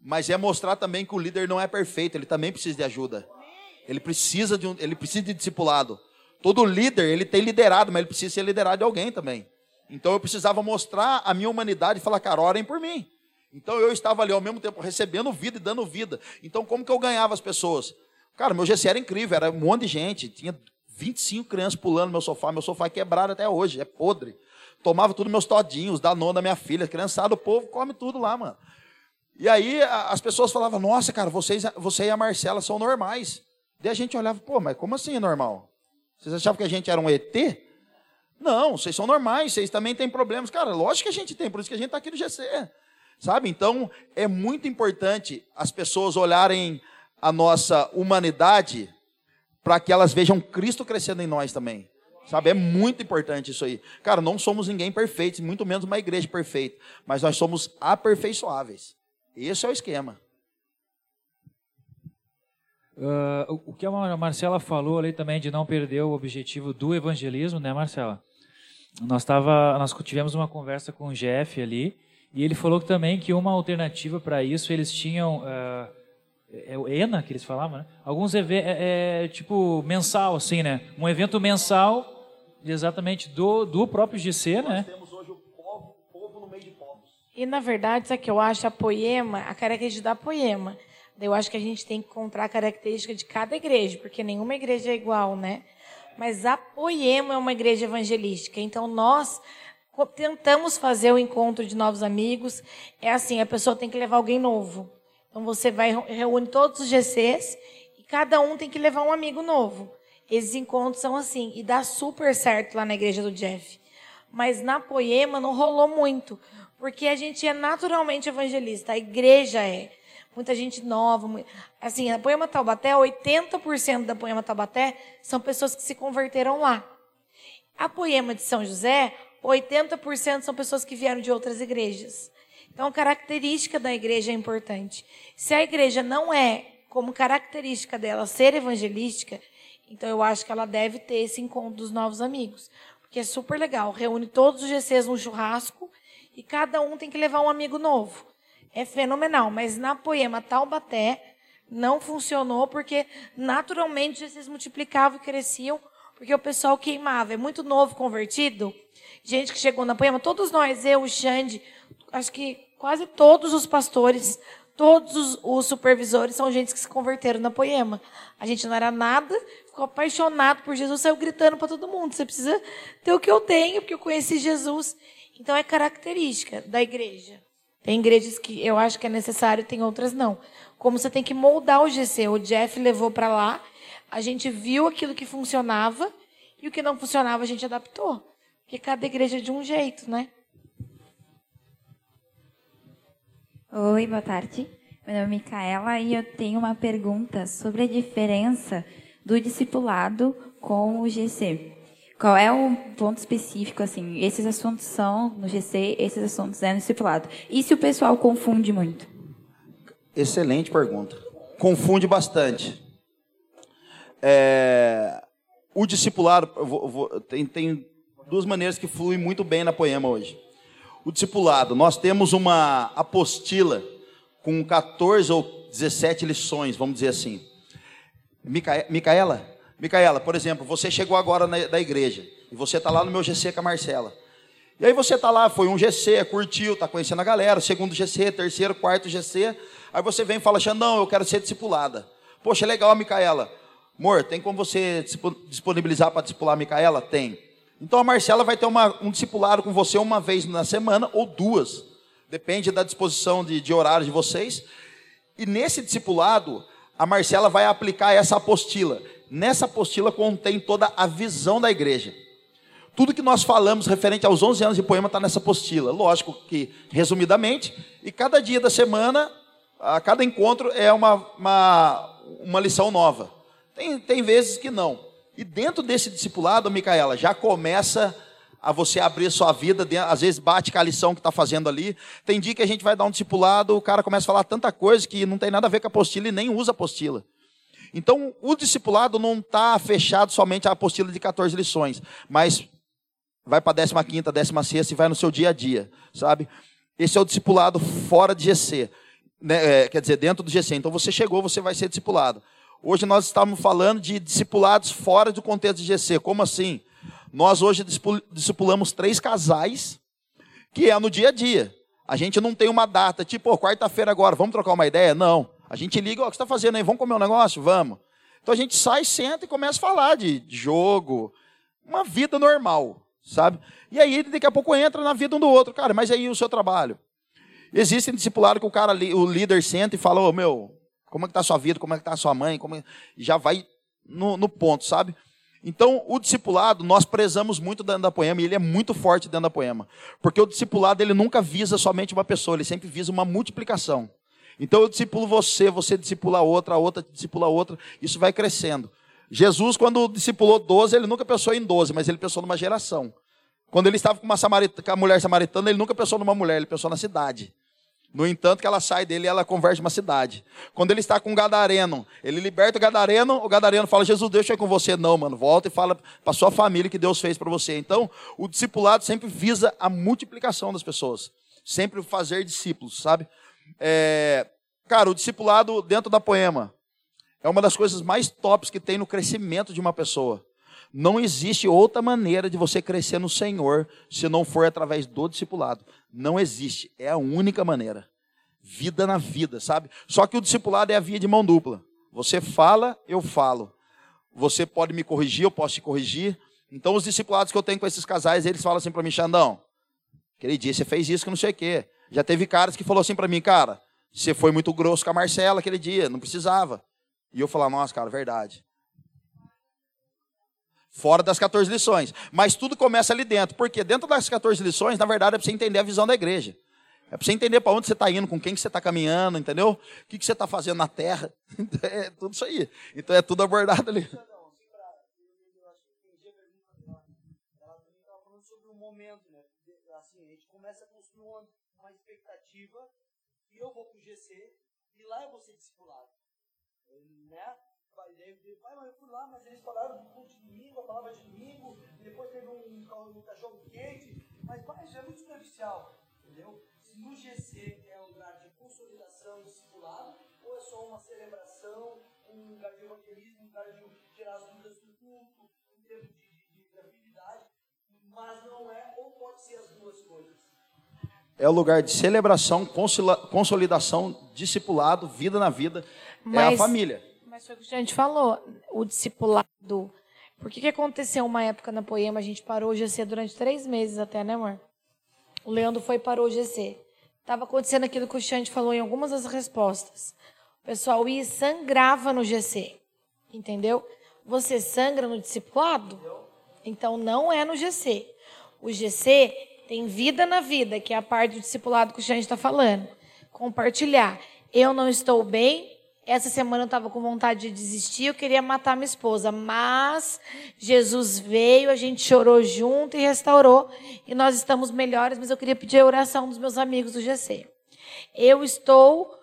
Mas é mostrar também que o líder não é perfeito, ele também precisa de ajuda. Ele precisa de, um, ele precisa de discipulado. Todo líder, ele tem liderado, mas ele precisa ser liderado de alguém também. Então eu precisava mostrar a minha humanidade e falar, cara, orem por mim. Então eu estava ali ao mesmo tempo recebendo vida e dando vida. Então como que eu ganhava as pessoas? Cara, meu GC era incrível, era um monte de gente, tinha 25 crianças pulando no meu sofá, meu sofá é quebrado até hoje, é podre. Tomava tudo meus todinhos, da nona da minha filha, criançada, o povo come tudo lá, mano. E aí as pessoas falavam, nossa, cara, vocês, você e a Marcela são normais. Daí a gente olhava, pô, mas como assim é normal? Vocês achavam que a gente era um ET? Não, vocês são normais, vocês também têm problemas. Cara, lógico que a gente tem, por isso que a gente está aqui no GC. Sabe? Então, é muito importante as pessoas olharem a nossa humanidade para que elas vejam Cristo crescendo em nós também. Sabe? É muito importante isso aí. Cara, não somos ninguém perfeito, muito menos uma igreja perfeita, mas nós somos aperfeiçoáveis. Esse é o esquema. Uh, o que a Marcela falou ali também de não perder o objetivo do evangelismo, né, Marcela? Nós, tava, nós tivemos uma conversa com o Jeff ali, e ele falou também que uma alternativa para isso, eles tinham uh, é o ENA que eles falavam, né? Alguns eventos, é, é, tipo mensal, assim, né? Um evento mensal, exatamente do, do próprio GC, né? temos hoje o povo, povo no meio de povos. E na verdade, sabe que eu acho a poema, a característica da poema. Eu acho que a gente tem que encontrar a característica de cada igreja, porque nenhuma igreja é igual, né? Mas a poema é uma igreja evangelística. Então nós tentamos fazer o encontro de novos amigos. É assim, a pessoa tem que levar alguém novo. Então você vai reúne todos os GCs e cada um tem que levar um amigo novo. Esses encontros são assim e dá super certo lá na igreja do Jeff. Mas na Poema não rolou muito, porque a gente é naturalmente evangelista, a igreja é. Muita gente nova. Assim, a Poema Taubaté, 80% da Poema Taubaté são pessoas que se converteram lá. A Poema de São José, 80% são pessoas que vieram de outras igrejas. Então, característica da igreja é importante. Se a igreja não é, como característica dela, ser evangelística, então eu acho que ela deve ter esse encontro dos novos amigos. Porque é super legal. Reúne todos os GCs num churrasco e cada um tem que levar um amigo novo. É fenomenal. Mas na Poema Taubaté não funcionou porque naturalmente os GCs multiplicavam e cresciam porque o pessoal queimava. É muito novo convertido. Gente que chegou na Poema, todos nós, eu, o Xande, acho que quase todos os pastores, todos os, supervisores são gente que se converteram na Poema. A gente não era nada, ficou apaixonado por Jesus, saiu gritando para todo mundo. Você precisa ter o que eu tenho, porque eu conheci Jesus. Então é característica da igreja. Tem igrejas que eu acho que é necessário, tem outras não. Como você tem que moldar o GC. O Jeff levou para lá, a gente viu aquilo que funcionava e o que não funcionava a gente adaptou. Porque cada igreja é de um jeito, né? Oi, boa tarde. Meu nome é Micaela e eu tenho uma pergunta sobre a diferença do discipulado com o GC. Qual é o ponto específico, assim, esses assuntos são no GC, esses assuntos é no discipulado. E se o pessoal confunde muito? Excelente pergunta. Confunde bastante. É, o discipulado, vou- vou- tem, tem duas maneiras que fluem muito bem na poema hoje. O discipulado, nós temos uma apostila com 14 ou 17 lições, vamos dizer assim. Micae- Micaela, Micaela, por exemplo, você chegou agora na, da igreja e você está lá no meu GC com a Marcela. E aí você está lá, foi um GC, curtiu, está conhecendo a galera, segundo GC, terceiro, quarto GC. Aí você vem e fala, Xandão, eu quero ser discipulada. Poxa, legal, Micaela. Amor, tem como você dispo- disponibilizar para discipular a Micaela? Tem. Então a Marcela vai ter uma- um discipulado com você uma vez na semana ou duas. Depende da disposição de, de horário de vocês. E nesse discipulado, a Marcela vai aplicar essa apostila. Nessa apostila contém toda a visão da igreja. Tudo que nós falamos referente aos 11 anos de poema está nessa apostila. Lógico que, resumidamente, e cada dia da semana, a cada encontro é uma, uma, uma lição nova. Tem, tem vezes que não. E dentro desse discipulado, Micaela, já começa a você abrir sua vida, às vezes bate com a lição que está fazendo ali. Tem dia que a gente vai dar um discipulado, o cara começa a falar tanta coisa que não tem nada a ver com a apostila e nem usa apostila. Então, o discipulado não está fechado somente à apostila de 14 lições, mas vai para a 15, 16 e vai no seu dia a dia, sabe? Esse é o discipulado fora de GC, né? É, quer dizer, dentro do GC. Então, você chegou, você vai ser discipulado. Hoje nós estamos falando de discipulados fora do contexto de GC. Como assim? Nós hoje discipu- discipulamos três casais, que é no dia a dia. A gente não tem uma data, tipo, "Ô, quarta-feira agora, vamos trocar uma ideia? Não. A gente liga, ó, o que você está fazendo aí? Vamos comer um negócio? Vamos. Então a gente sai, senta e começa a falar de jogo, uma vida normal, sabe? E aí daqui a pouco entra na vida um do outro, cara, mas aí o seu trabalho? Existem discipulados que o cara, o líder senta e fala, ô meu, como é que tá a sua vida, como é que tá a sua mãe, como é... já vai no, no ponto, sabe? Então, o discipulado, nós prezamos muito dentro da poema, e ele é muito forte dentro da poema. Porque o discipulado, ele nunca visa somente uma pessoa, ele sempre visa uma multiplicação. Então, eu discipulo você, você discipula outra, a outra discipula outra, isso vai crescendo. Jesus, quando discipulou 12, ele nunca pensou em 12, mas ele pensou numa geração. Quando ele estava com, uma samarita- com a mulher samaritana, ele nunca pensou numa mulher, ele pensou na cidade. No entanto, que ela sai dele e ela converte uma cidade. Quando ele está com o Gadareno, ele liberta o Gadareno, o Gadareno fala, Jesus, Deus é com você. Não, mano, volta e fala para sua família que Deus fez para você. Então, o discipulado sempre visa a multiplicação das pessoas. Sempre fazer discípulos, sabe? É, Cara, o discipulado dentro da poema é uma das coisas mais tops que tem no crescimento de uma pessoa. Não existe outra maneira de você crescer no Senhor se não for através do discipulado. Não existe. É a única maneira. Vida na vida, sabe? Só que o discipulado é a via de mão dupla. Você fala, eu falo. Você pode me corrigir, eu posso te corrigir. Então, os discipulados que eu tenho com esses casais, eles falam assim para mim, Xandão, aquele dia você fez isso que não sei o quê. Já teve caras que falou assim para mim, cara, você foi muito grosso com a Marcela aquele dia, não precisava. E eu falar, nossa, cara, verdade. Fora das 14 lições. Mas tudo começa ali dentro. Porque dentro das 14 lições, na verdade, é para você entender a visão da igreja. É para você entender para onde você está indo, com quem que você está caminhando, entendeu? O que, que você está fazendo na terra. É tudo isso aí. Então é tudo abordado ali. Eu vou para o GC e lá eu vou ser discipulado. Né? Pai, mas eu fui lá, mas eles falaram do culto de domingo, a palavra de domingo, e depois teve um, um cachorro quente, mas pai, isso é muito superficial, entendeu? Se no GC é um lugar de consolidação, discipulado, ou é só uma celebração, um lugar de evangelismo, um lugar de tirar as dúvidas do culto, um tempo de, de, de habilidade, mas não é, ou pode ser as duas coisas. É o lugar de celebração, consolidação, discipulado, vida na vida. Mas, é a família. Mas foi o que a gente falou, o discipulado. Por que, que aconteceu uma época na Poema, a gente parou o GC durante três meses até, né, amor? O Leandro foi e parou o GC. Estava acontecendo aquilo que o Xande falou em algumas das respostas. O pessoal ia e sangrava no GC. Entendeu? Você sangra no discipulado? Então não é no GC. O GC tem vida na vida, que é a parte do discipulado que o Xande está falando. Compartilhar. Eu não estou bem, essa semana eu estava com vontade de desistir, eu queria matar minha esposa, mas Jesus veio, a gente chorou junto e restaurou, e nós estamos melhores, mas eu queria pedir a oração dos meus amigos do GC. Eu estou,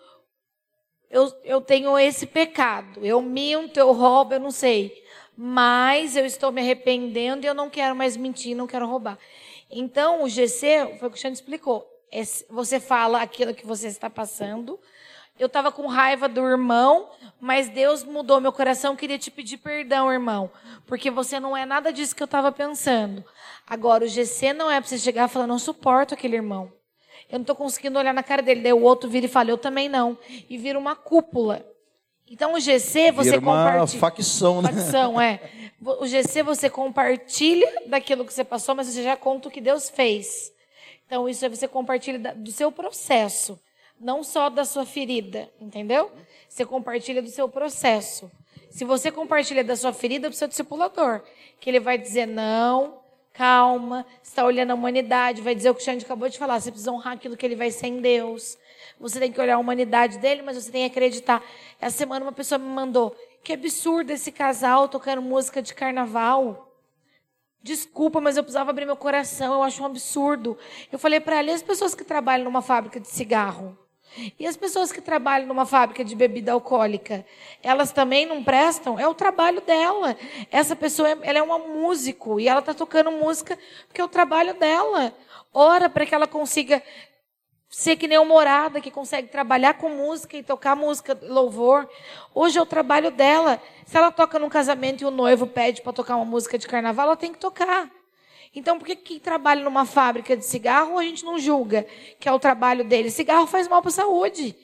eu, eu tenho esse pecado, eu minto, eu roubo, eu não sei, mas eu estou me arrependendo e eu não quero mais mentir, não quero roubar. Então, o GC, foi o que o Xande explicou, é, você fala aquilo que você está passando, eu estava com raiva do irmão, mas Deus mudou meu coração. Queria te pedir perdão, irmão, porque você não é nada disso que eu estava pensando. Agora, o GC não é para você chegar e falar, não suporto aquele irmão. Eu não estou conseguindo olhar na cara dele. Daí o outro vira e fala, eu também não. E vira uma cúpula. Então, o GC você vira uma compartilha. facção, né? Facção, é. O GC você compartilha daquilo que você passou, mas você já conta o que Deus fez. Então, isso é você compartilha do seu processo não só da sua ferida, entendeu? Você compartilha do seu processo. Se você compartilha da sua ferida, é do seu discipulador, que ele vai dizer não, calma, está olhando a humanidade, vai dizer o que o Xande acabou de falar, você precisa honrar aquilo que ele vai ser em Deus. Você tem que olhar a humanidade dele, mas você tem que acreditar. Essa semana uma pessoa me mandou, que absurdo esse casal tocando música de carnaval. Desculpa, mas eu precisava abrir meu coração, eu acho um absurdo. Eu falei para e as pessoas que trabalham numa fábrica de cigarro? E as pessoas que trabalham numa fábrica de bebida alcoólica, elas também não prestam? É o trabalho dela. Essa pessoa, ela é uma músico e ela está tocando música porque é o trabalho dela. Ora para que ela consiga ser que nem uma morada que consegue trabalhar com música e tocar música louvor. Hoje é o trabalho dela. Se ela toca num casamento e o noivo pede para tocar uma música de carnaval, ela tem que tocar. Então, por que quem trabalha numa fábrica de cigarro a gente não julga que é o trabalho dele? Cigarro faz mal para a saúde.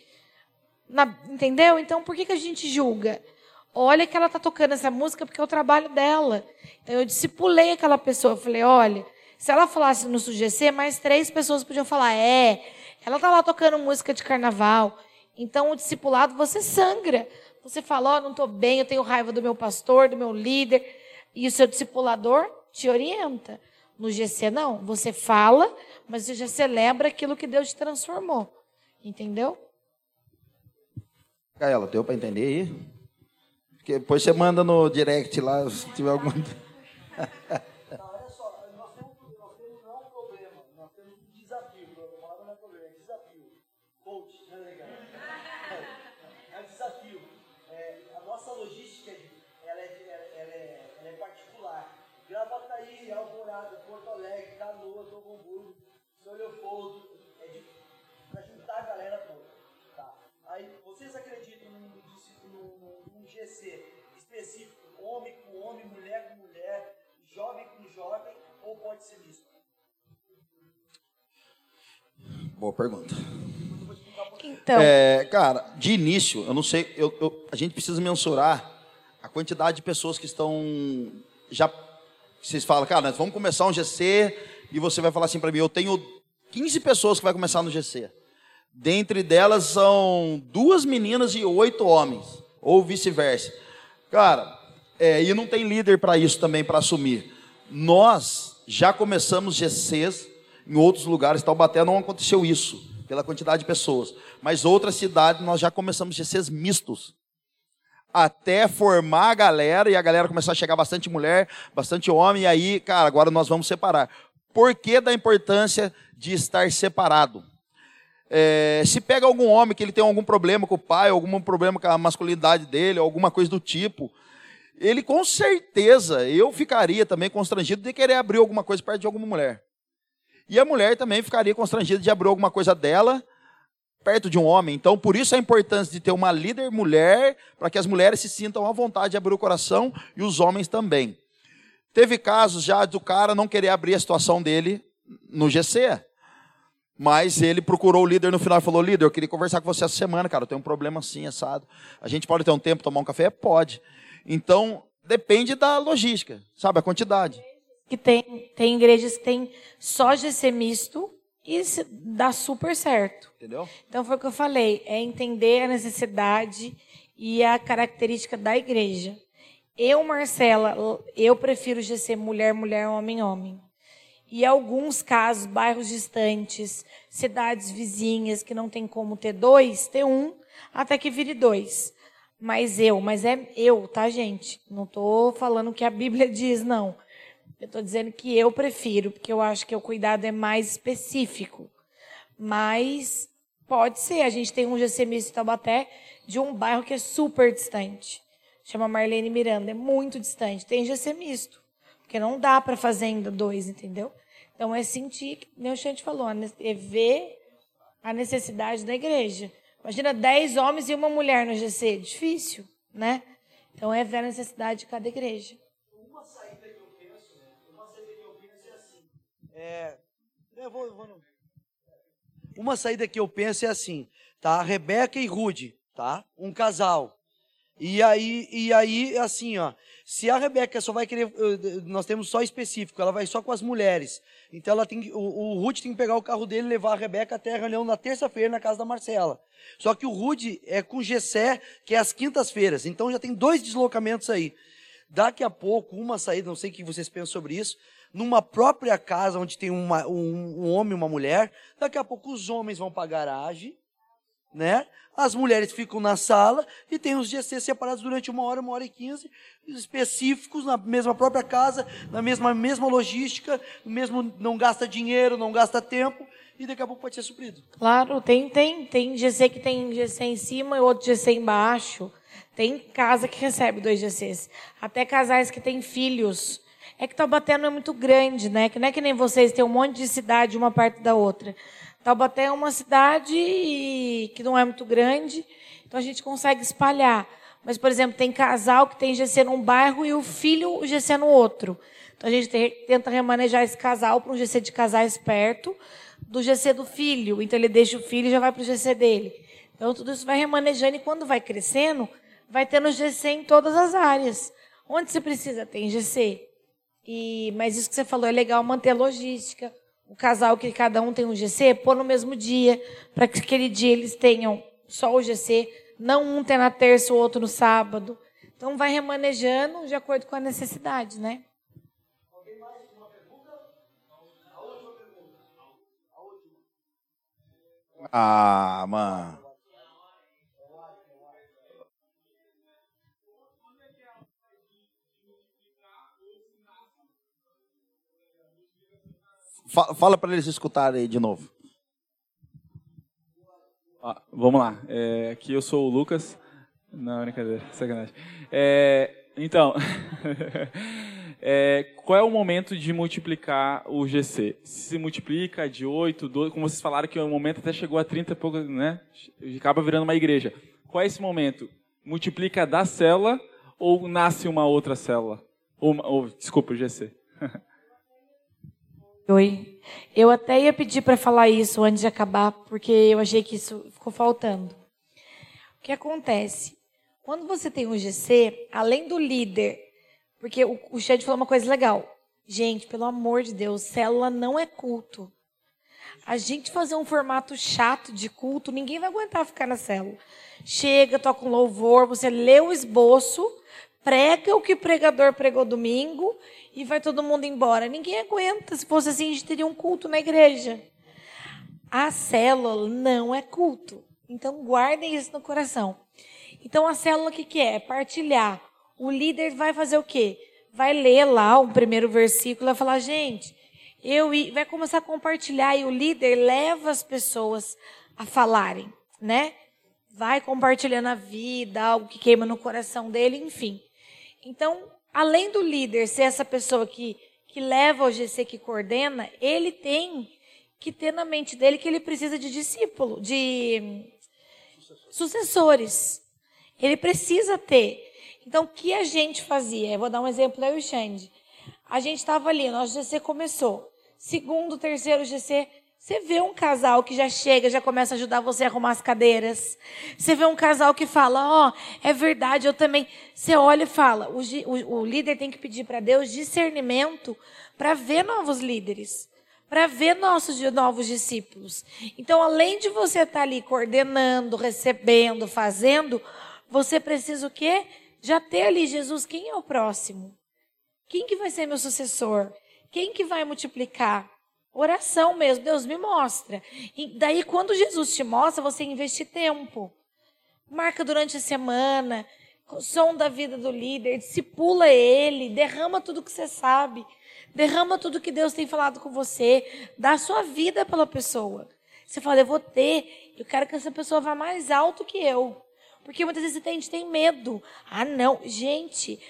Na, entendeu? Então, por que, que a gente julga? Olha que ela está tocando essa música porque é o trabalho dela. Então, eu discipulei aquela pessoa. Eu falei, olha, se ela falasse no SUGC, mais três pessoas podiam falar, é, ela está lá tocando música de carnaval. Então, o discipulado, você sangra. Você fala, ó, oh, não estou bem, eu tenho raiva do meu pastor, do meu líder. E o seu discipulador te orienta. No GC, não. Você fala, mas você já celebra aquilo que Deus te transformou. Entendeu? Gaela, deu para entender aí? Porque depois você manda no direct lá se tiver alguma. todo, é de, pra juntar a galera toda. Tá? Aí vocês acreditam num, num, num GC específico, homem com homem, mulher com mulher, jovem com jovem, ou pode ser misto? Boa pergunta. Então. É, cara, de início, eu não sei, eu, eu, a gente precisa mensurar a quantidade de pessoas que estão já. Vocês falam, cara, nós vamos começar um GC e você vai falar assim para mim, eu tenho 15 pessoas que vai começar no GC. Dentre delas são duas meninas e oito homens, ou vice-versa. Cara, é, e não tem líder para isso também, para assumir. Nós já começamos GCs em outros lugares, Taubaté não aconteceu isso, pela quantidade de pessoas. Mas outras cidades nós já começamos GCs mistos. Até formar a galera e a galera começar a chegar bastante mulher, bastante homem, e aí, cara, agora nós vamos separar. Por que da importância de estar separado? É, se pega algum homem que ele tem algum problema com o pai, algum problema com a masculinidade dele, alguma coisa do tipo, ele com certeza, eu ficaria também constrangido de querer abrir alguma coisa perto de alguma mulher. E a mulher também ficaria constrangida de abrir alguma coisa dela perto de um homem. Então, por isso a importância de ter uma líder mulher, para que as mulheres se sintam à vontade de abrir o coração e os homens também. Teve casos já do cara não querer abrir a situação dele no GC. Mas ele procurou o líder no final e falou: Líder, eu queria conversar com você essa semana, cara. Eu tenho um problema assim, assado. A gente pode ter um tempo, tomar um café? Pode. Então, depende da logística, sabe? A quantidade. que tem, tem igrejas que tem só GC misto e dá super certo. Entendeu? Então foi o que eu falei, é entender a necessidade e a característica da igreja. Eu, Marcela, eu prefiro GC mulher, mulher, homem, homem. E alguns casos, bairros distantes, cidades vizinhas que não tem como ter dois, ter um, até que vire dois. Mas eu, mas é eu, tá, gente? Não estou falando que a Bíblia diz, não. Eu estou dizendo que eu prefiro, porque eu acho que o cuidado é mais específico. Mas pode ser, a gente tem um GC em Taubaté de um bairro que é super distante. Chama Marlene Miranda, é muito distante. Tem GC misto, porque não dá para fazer ainda dois, entendeu? Então é sentir, que o Xande falou, é ver a necessidade da igreja. Imagina 10 homens e uma mulher no GC, difícil, né? Então é ver a necessidade de cada igreja. É, eu vou, eu vou no- Uma saída que eu penso é assim, tá? Rebeca e Rude, tá? Um casal. E aí, e aí, assim, ó. Se a Rebeca só vai querer, nós temos só específico, ela vai só com as mulheres. Então ela tem, que- o, o Rude tem que pegar o carro dele e levar a Rebeca até a reunião na terça-feira na casa da Marcela. Só que o Rude é com Gessé, que é às quintas-feiras. Então já tem dois deslocamentos aí. Daqui a pouco, uma saída, não sei o que vocês pensam sobre isso, numa própria casa onde tem uma- um, um homem e uma mulher, daqui a pouco os homens vão para a garagem, né? As mulheres ficam na sala e tem os GC separados durante uma hora, uma hora e quinze, específicos na mesma própria casa, na mesma, mesma logística, mesmo não gasta dinheiro, não gasta tempo, e daqui a pouco pode ser suprido. Claro, tem, tem, tem GC que tem GC em cima e outro GC embaixo. Tem casa que recebe dois GCs. Até casais que têm filhos. É que Taubaté não é muito grande, né? Que não é que nem vocês, tem um monte de cidade uma parte da outra. Taubaté é uma cidade que não é muito grande, então a gente consegue espalhar. Mas, por exemplo, tem casal que tem GC num bairro e o filho o GC no outro. Então a gente te- tenta remanejar esse casal para um GC de casais perto do GC do filho. Então ele deixa o filho e já vai para o GC dele. Então tudo isso vai remanejando e quando vai crescendo, vai tendo GC em todas as áreas. Onde se precisa, tem GC. E, mas isso que você falou é legal manter a logística. O casal que cada um tem um GC, pôr no mesmo dia, para que aquele dia eles tenham só o GC, não um ter na terça, o outro no sábado. Então vai remanejando de acordo com a necessidade, né? Ah, mano. Fala para eles escutarem de novo. Ah, vamos lá. É, aqui eu sou o Lucas. Não, brincadeira, sacanagem. É, então, é, qual é o momento de multiplicar o GC? Se multiplica de 8, 12, como vocês falaram que o momento até chegou a 30 e pouco, né? Acaba virando uma igreja. Qual é esse momento? Multiplica da célula ou nasce uma outra célula? Ou, ou desculpa, o GC. Oi. Eu até ia pedir para falar isso antes de acabar, porque eu achei que isso ficou faltando. O que acontece? Quando você tem um GC, além do líder, porque o, o falou uma coisa legal. Gente, pelo amor de Deus, célula não é culto. A gente fazer um formato chato de culto, ninguém vai aguentar ficar na célula. Chega, toca um louvor, você lê o esboço, prega o que o pregador pregou domingo e vai todo mundo embora. Ninguém aguenta. Se fosse assim, a gente teria um culto na igreja. A célula não é culto. Então guardem isso no coração. Então a célula o que, que é? Partilhar. O líder vai fazer o quê? Vai ler lá o primeiro versículo e vai falar, gente, eu vai começar a compartilhar e o líder leva as pessoas a falarem, né? Vai compartilhando a vida, algo que queima no coração dele, enfim. Então, além do líder ser essa pessoa que, que leva o GC, que coordena, ele tem que ter na mente dele que ele precisa de discípulo, de sucessores. Ele precisa ter. Então, o que a gente fazia? Eu vou dar um exemplo, eu e o Xande. A gente estava ali, nosso GC começou. Segundo, terceiro GC, você vê um casal que já chega, já começa a ajudar você a arrumar as cadeiras. Você vê um casal que fala, ó, oh, é verdade, eu também. Você olha e fala, o, o, o líder tem que pedir para Deus discernimento para ver novos líderes, para ver nossos novos discípulos. Então, além de você estar tá ali coordenando, recebendo, fazendo, você precisa o quê? Já ter ali Jesus, quem é o próximo? Quem que vai ser meu sucessor? Quem que vai multiplicar? Oração mesmo, Deus me mostra. E daí, quando Jesus te mostra, você investe tempo. Marca durante a semana, sonda a vida do líder, discipula ele, derrama tudo que você sabe, derrama tudo que Deus tem falado com você, dá a sua vida pela pessoa. Você fala, eu vou ter, eu quero que essa pessoa vá mais alto que eu. Porque muitas vezes a gente tem medo. Ah, não. Gente,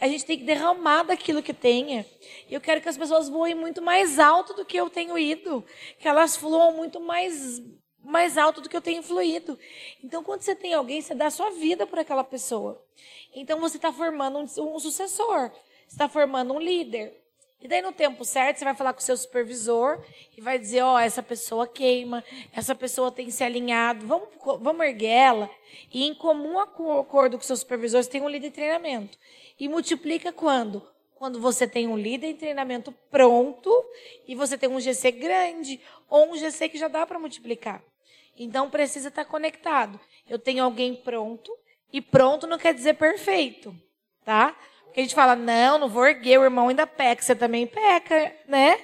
a gente tem que derramar daquilo que tenha. Eu quero que as pessoas voem muito mais alto do que eu tenho ido, que elas fluam muito mais mais alto do que eu tenho fluído. Então, quando você tem alguém, você dá a sua vida por aquela pessoa. Então, você está formando um, um sucessor, está formando um líder. E daí, no tempo certo, você vai falar com o seu supervisor e vai dizer: Ó, oh, essa pessoa queima, essa pessoa tem se alinhado, vamos, vamos erguer ela. E, em comum acordo com o seu supervisor, você tem um líder de treinamento. E multiplica quando? Quando você tem um líder em treinamento pronto e você tem um GC grande ou um GC que já dá para multiplicar. Então precisa estar tá conectado. Eu tenho alguém pronto e pronto não quer dizer perfeito, tá? Porque a gente fala, não, não vou erguer, o irmão ainda peca, você também peca, né?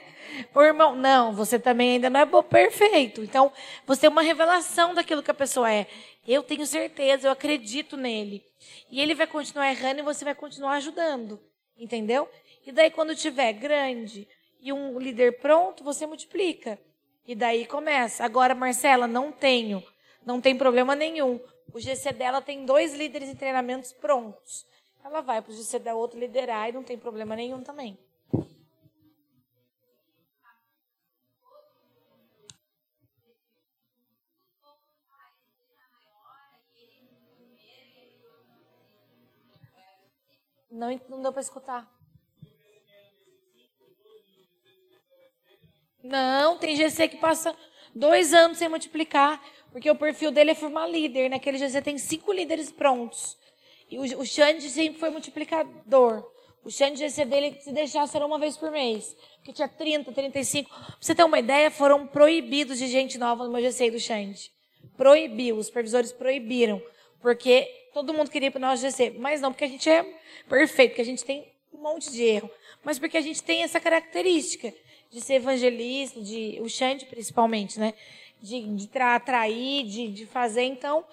Irmão, não, você também ainda não é perfeito. Então, você tem uma revelação daquilo que a pessoa é. Eu tenho certeza, eu acredito nele. E ele vai continuar errando e você vai continuar ajudando. Entendeu? E daí, quando tiver grande e um líder pronto, você multiplica. E daí começa. Agora, Marcela, não tenho. Não tem problema nenhum. O GC dela tem dois líderes em treinamentos prontos. Ela vai para o GC da outra liderar e não tem problema nenhum também. Não, não deu para escutar. Não, tem GC que passa dois anos sem multiplicar, porque o perfil dele é formar líder. Naquele GC tem cinco líderes prontos. E o, o Xande sempre foi multiplicador. O Xande GC dele, se deixasse, era uma vez por mês. Porque tinha 30, 35. Pra você ter uma ideia, foram proibidos de gente nova no meu GC do Xande. Proibiu, os supervisores proibiram. Porque todo mundo queria ir para o nosso GC. Mas não porque a gente é perfeito, porque a gente tem um monte de erro. Mas porque a gente tem essa característica de ser evangelista, de o Xande principalmente, né? De, de atrair, de, de fazer. Então,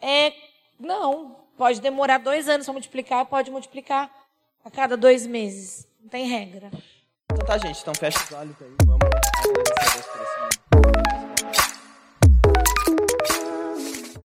é, não. Pode demorar dois anos para multiplicar, pode multiplicar a cada dois meses. Não tem regra. Então tá, gente. Então fecha os olhos aí.